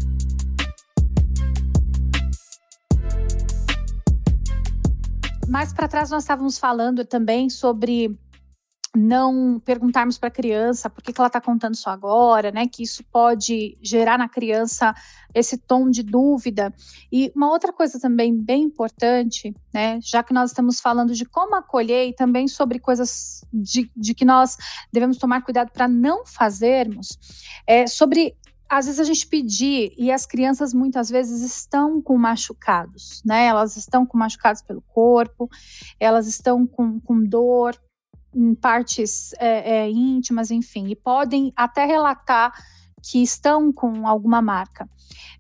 Speaker 4: Mais para trás nós estávamos falando também sobre não perguntarmos para a criança por que, que ela está contando só agora, né? Que isso pode gerar na criança esse tom de dúvida. E uma outra coisa também bem importante, né? Já que nós estamos falando de como acolher e também sobre coisas de, de que nós devemos tomar cuidado para não fazermos, é sobre às vezes a gente pedir e as crianças muitas vezes estão com machucados, né? Elas estão com machucados pelo corpo, elas estão com, com dor, em partes é, é, íntimas, enfim, e podem até relatar que estão com alguma marca.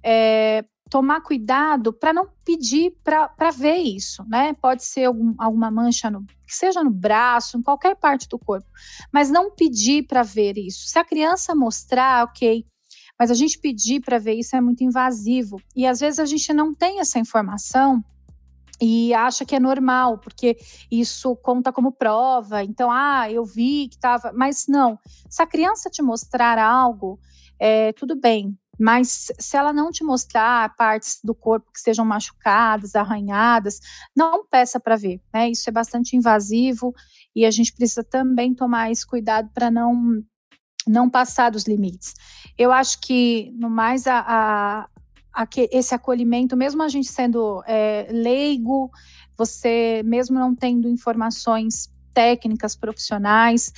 Speaker 4: É, tomar cuidado para não pedir para ver isso, né? Pode ser algum, alguma mancha, no, que seja no braço, em qualquer parte do corpo, mas não pedir para ver isso. Se a criança mostrar, ok, mas a gente pedir para ver isso é muito invasivo e às vezes a gente não tem essa informação e acha que é normal, porque isso conta como prova. Então, ah, eu vi que estava. Mas não. Se a criança te mostrar algo, é, tudo bem. Mas se ela não te mostrar partes do corpo que sejam machucadas, arranhadas, não peça para ver. Né? Isso é bastante invasivo e a gente precisa também tomar esse cuidado para não não passar dos limites. Eu acho que, no mais, a, a esse acolhimento, mesmo a gente sendo é, leigo, você mesmo não tendo informações técnicas, profissionais,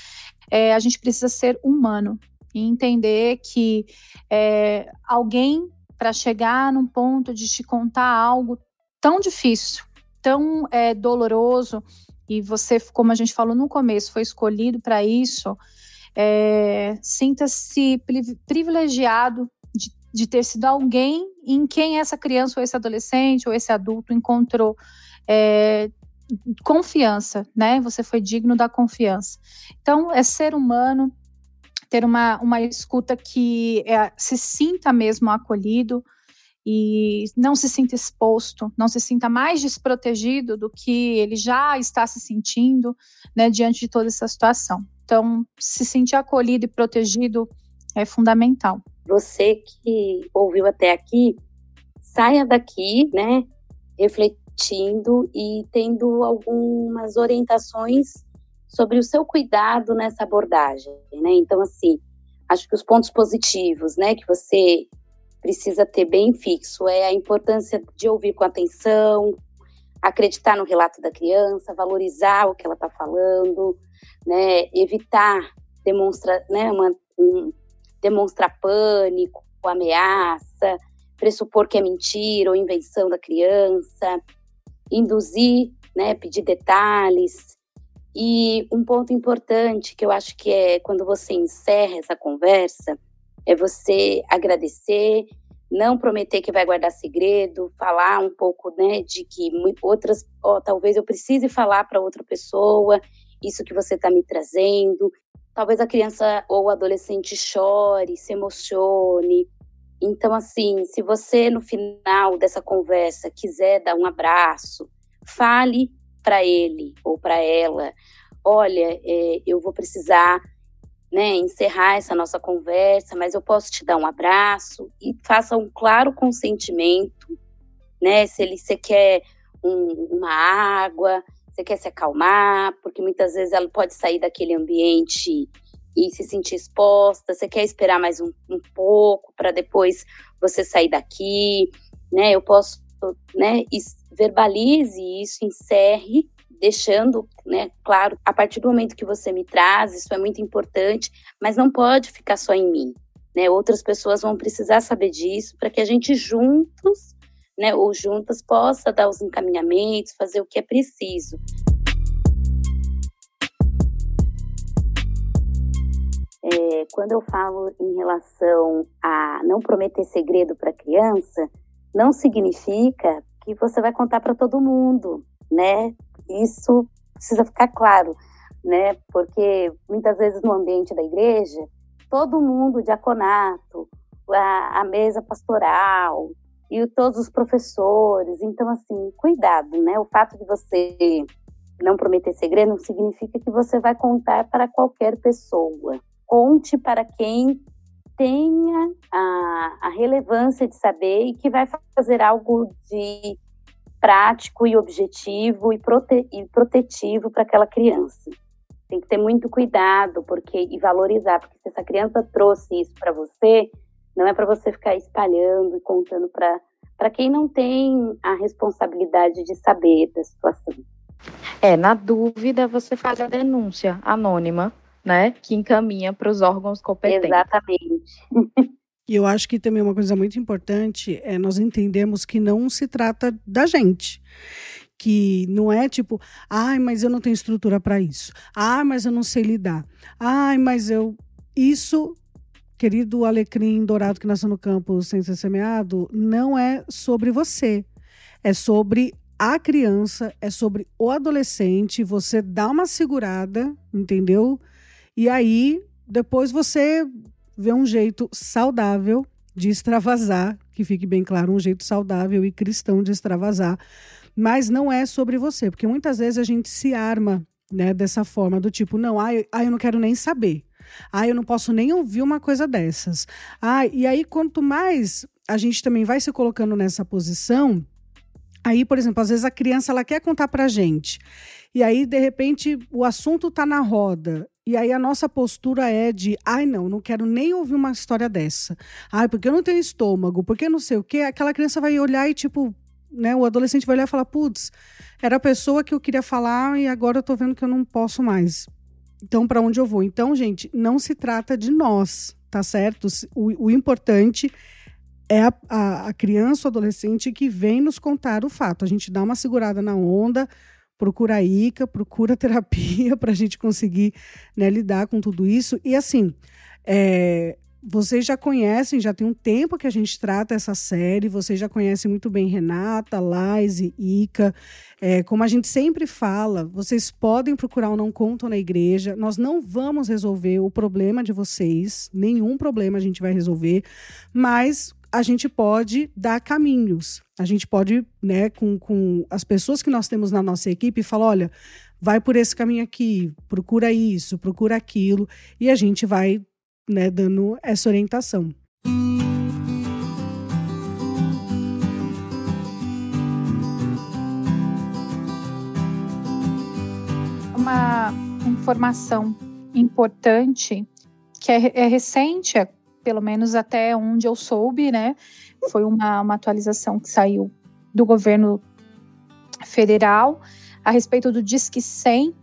Speaker 4: é, a gente precisa ser humano e entender que é, alguém para chegar num ponto de te contar algo tão difícil, tão é, doloroso, e você, como a gente falou no começo, foi escolhido para isso, é, sinta-se privilegiado de ter sido alguém em quem essa criança ou esse adolescente ou esse adulto encontrou é, confiança, né? Você foi digno da confiança. Então, é ser humano, ter uma, uma escuta que é, se sinta mesmo acolhido e não se sinta exposto, não se sinta mais desprotegido do que ele já está se sentindo, né, diante de toda essa situação. Então, se sentir acolhido e protegido é fundamental
Speaker 5: você que ouviu até aqui, saia daqui, né, refletindo e tendo algumas orientações sobre o seu cuidado nessa abordagem, né? Então, assim, acho que os pontos positivos, né, que você precisa ter bem fixo é a importância de ouvir com atenção, acreditar no relato da criança, valorizar o que ela está falando, né, evitar demonstrar, né, uma, um, demonstrar pânico, ameaça, pressupor que é mentira ou invenção da criança, induzir, né, pedir detalhes. E um ponto importante que eu acho que é quando você encerra essa conversa é você agradecer, não prometer que vai guardar segredo, falar um pouco, né, de que outras, ó, talvez eu precise falar para outra pessoa isso que você está me trazendo, talvez a criança ou o adolescente chore, se emocione. Então, assim, se você no final dessa conversa quiser dar um abraço, fale para ele ou para ela: olha, é, eu vou precisar né, encerrar essa nossa conversa, mas eu posso te dar um abraço e faça um claro consentimento, né? Se ele você quer um, uma água, você quer se acalmar, porque muitas vezes ela pode sair daquele ambiente e se sentir exposta, você quer esperar mais um, um pouco para depois você sair daqui, né? Eu posso, né, verbalize isso, encerre, deixando, né, claro, a partir do momento que você me traz, isso é muito importante, mas não pode ficar só em mim, né? Outras pessoas vão precisar saber disso para que a gente juntos né, ou juntas possa dar os encaminhamentos, fazer o que é preciso. É, quando eu falo em relação a não prometer segredo para criança, não significa que você vai contar para todo mundo, né? Isso precisa ficar claro, né? Porque muitas vezes no ambiente da igreja, todo mundo, diaconato, a, a mesa pastoral, e todos os professores. Então, assim, cuidado, né? O fato de você não prometer segredo não significa que você vai contar para qualquer pessoa. Conte para quem tenha a, a relevância de saber e que vai fazer algo de prático e objetivo e, prote, e protetivo para aquela criança. Tem que ter muito cuidado porque e valorizar, porque se essa criança trouxe isso para você, não é para você ficar espalhando e contando para quem não tem a responsabilidade de saber da situação.
Speaker 3: É, na dúvida, você faz a denúncia anônima, né? Que encaminha para os órgãos competentes.
Speaker 5: Exatamente.
Speaker 1: E eu acho que também uma coisa muito importante é nós entendemos que não se trata da gente. Que não é tipo, ai, mas eu não tenho estrutura para isso. Ai, mas eu não sei lidar. Ai, mas eu. Isso, querido alecrim dourado que nasceu no campo sem ser semeado, não é sobre você. É sobre a criança, é sobre o adolescente. Você dá uma segurada, entendeu? E aí, depois você vê um jeito saudável de extravasar, que fique bem claro, um jeito saudável e cristão de extravasar. Mas não é sobre você, porque muitas vezes a gente se arma né, dessa forma, do tipo, não, ah, ah, eu não quero nem saber. Ah, eu não posso nem ouvir uma coisa dessas. Ah, e aí, quanto mais a gente também vai se colocando nessa posição, Aí, por exemplo, às vezes a criança ela quer contar para gente. E aí, de repente, o assunto está na roda. E aí a nossa postura é de, ai não, não quero nem ouvir uma história dessa. Ai, porque eu não tenho estômago, porque não sei o quê. Aquela criança vai olhar e tipo, né, o adolescente vai olhar e falar, putz, era a pessoa que eu queria falar e agora eu tô vendo que eu não posso mais. Então, para onde eu vou? Então, gente, não se trata de nós, tá certo? O, o importante é a, a, a criança ou adolescente que vem nos contar o fato. A gente dá uma segurada na onda, procura a ICA, procura terapia <laughs> para a gente conseguir né, lidar com tudo isso. E assim, é, vocês já conhecem, já tem um tempo que a gente trata essa série, vocês já conhecem muito bem Renata, Laise, Ica. É, como a gente sempre fala, vocês podem procurar o Não Contam na Igreja. Nós não vamos resolver o problema de vocês, nenhum problema a gente vai resolver, mas a gente pode dar caminhos. A gente pode, né, com, com as pessoas que nós temos na nossa equipe, falar: olha, vai por esse caminho aqui, procura isso, procura aquilo, e a gente vai né, dando essa orientação.
Speaker 4: Uma informação importante que é, é recente, é pelo menos até onde eu soube, né? Foi uma, uma atualização que saiu do governo federal a respeito do Disque 100.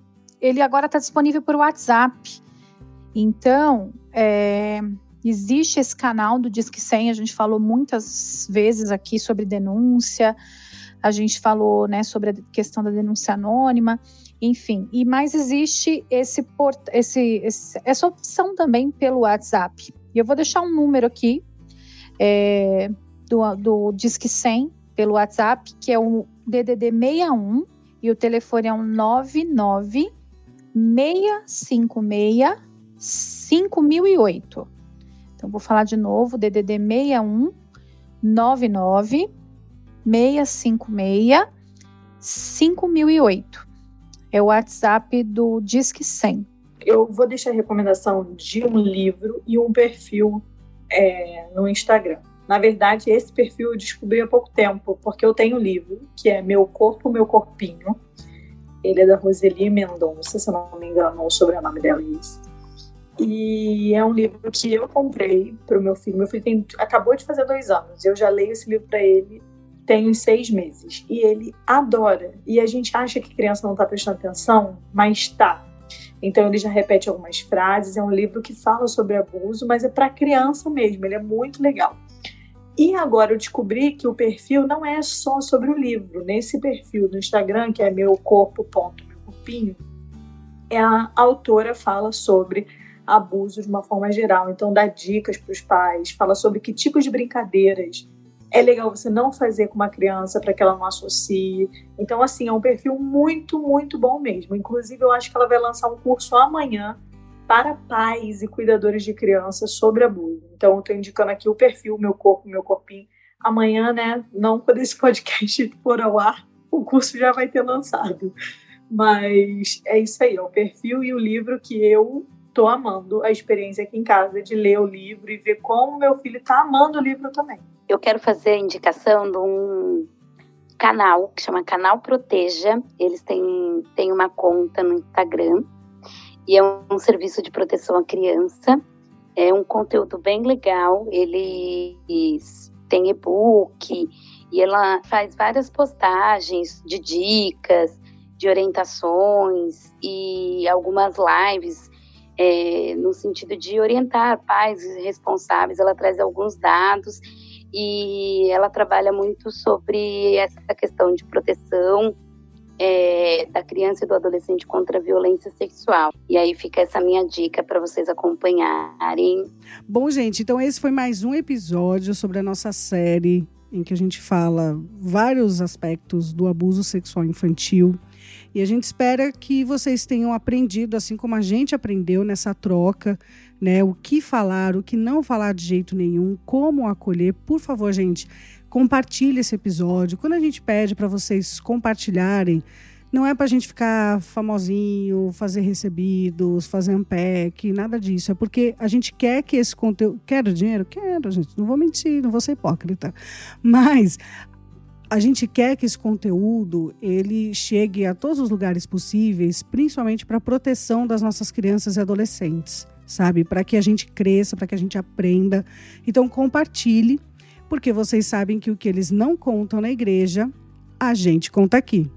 Speaker 4: Ele agora está disponível por WhatsApp. Então, é, existe esse canal do Disque 100. A gente falou muitas vezes aqui sobre denúncia. A gente falou, né, sobre a questão da denúncia anônima, enfim. E mais existe esse, port esse, esse essa opção também pelo WhatsApp. E eu vou deixar um número aqui é, do, do Disque 100 pelo WhatsApp, que é o DDD 61 e o telefone é um 99 656 5008. Então vou falar de novo, DDD 61 99 656 5008. É o WhatsApp do Disque 100
Speaker 2: eu vou deixar a recomendação de um livro e um perfil é, no Instagram. Na verdade, esse perfil eu descobri há pouco tempo, porque eu tenho um livro, que é Meu Corpo, Meu Corpinho. Ele é da Roseli Mendonça, se não me engano, o sobrenome dela é esse. E é um livro que eu comprei para o meu filho. Meu filho tem, acabou de fazer dois anos. Eu já leio esse livro para ele tem seis meses. E ele adora. E a gente acha que criança não está prestando atenção, mas está. Então ele já repete algumas frases. É um livro que fala sobre abuso, mas é para criança mesmo. Ele é muito legal. E agora eu descobri que o perfil não é só sobre o livro. Nesse perfil do Instagram, que é meu corpo ponto meu corpinho, a autora fala sobre abuso de uma forma geral. Então dá dicas para os pais, fala sobre que tipos de brincadeiras é legal você não fazer com uma criança para que ela não associe. Então, assim, é um perfil muito, muito bom mesmo. Inclusive, eu acho que ela vai lançar um curso amanhã para pais e cuidadores de crianças sobre abuso. Então, eu estou indicando aqui o perfil Meu Corpo, Meu Corpinho. amanhã, né? Não quando esse podcast <laughs> for ao ar, o curso já vai ter lançado. Mas é isso aí, ó, o perfil e o livro que eu tô amando a experiência aqui em casa de ler o livro e ver como meu filho tá amando o livro também.
Speaker 5: Eu quero fazer a indicação de um canal que chama Canal Proteja. Eles têm, têm uma conta no Instagram e é um serviço de proteção à criança. É um conteúdo bem legal. Eles têm e-book e ela faz várias postagens de dicas, de orientações e algumas lives é, no sentido de orientar pais responsáveis. Ela traz alguns dados e ela trabalha muito sobre essa questão de proteção é, da criança e do adolescente contra a violência sexual. E aí fica essa minha dica para vocês acompanharem.
Speaker 1: Bom, gente, então esse foi mais um episódio sobre a nossa série em que a gente fala vários aspectos do abuso sexual infantil. E a gente espera que vocês tenham aprendido, assim como a gente aprendeu nessa troca, né? O que falar, o que não falar de jeito nenhum, como acolher. Por favor, gente, compartilhe esse episódio. Quando a gente pede para vocês compartilharem, não é para a gente ficar famosinho, fazer recebidos, fazer unpack, nada disso. É porque a gente quer que esse conteúdo. Quero dinheiro? Quero, gente. Não vou mentir, não vou ser hipócrita. Mas a gente quer que esse conteúdo ele chegue a todos os lugares possíveis, principalmente para a proteção das nossas crianças e adolescentes, sabe? Para que a gente cresça, para que a gente aprenda. Então compartilhe, porque vocês sabem que o que eles não contam na igreja, a gente conta aqui.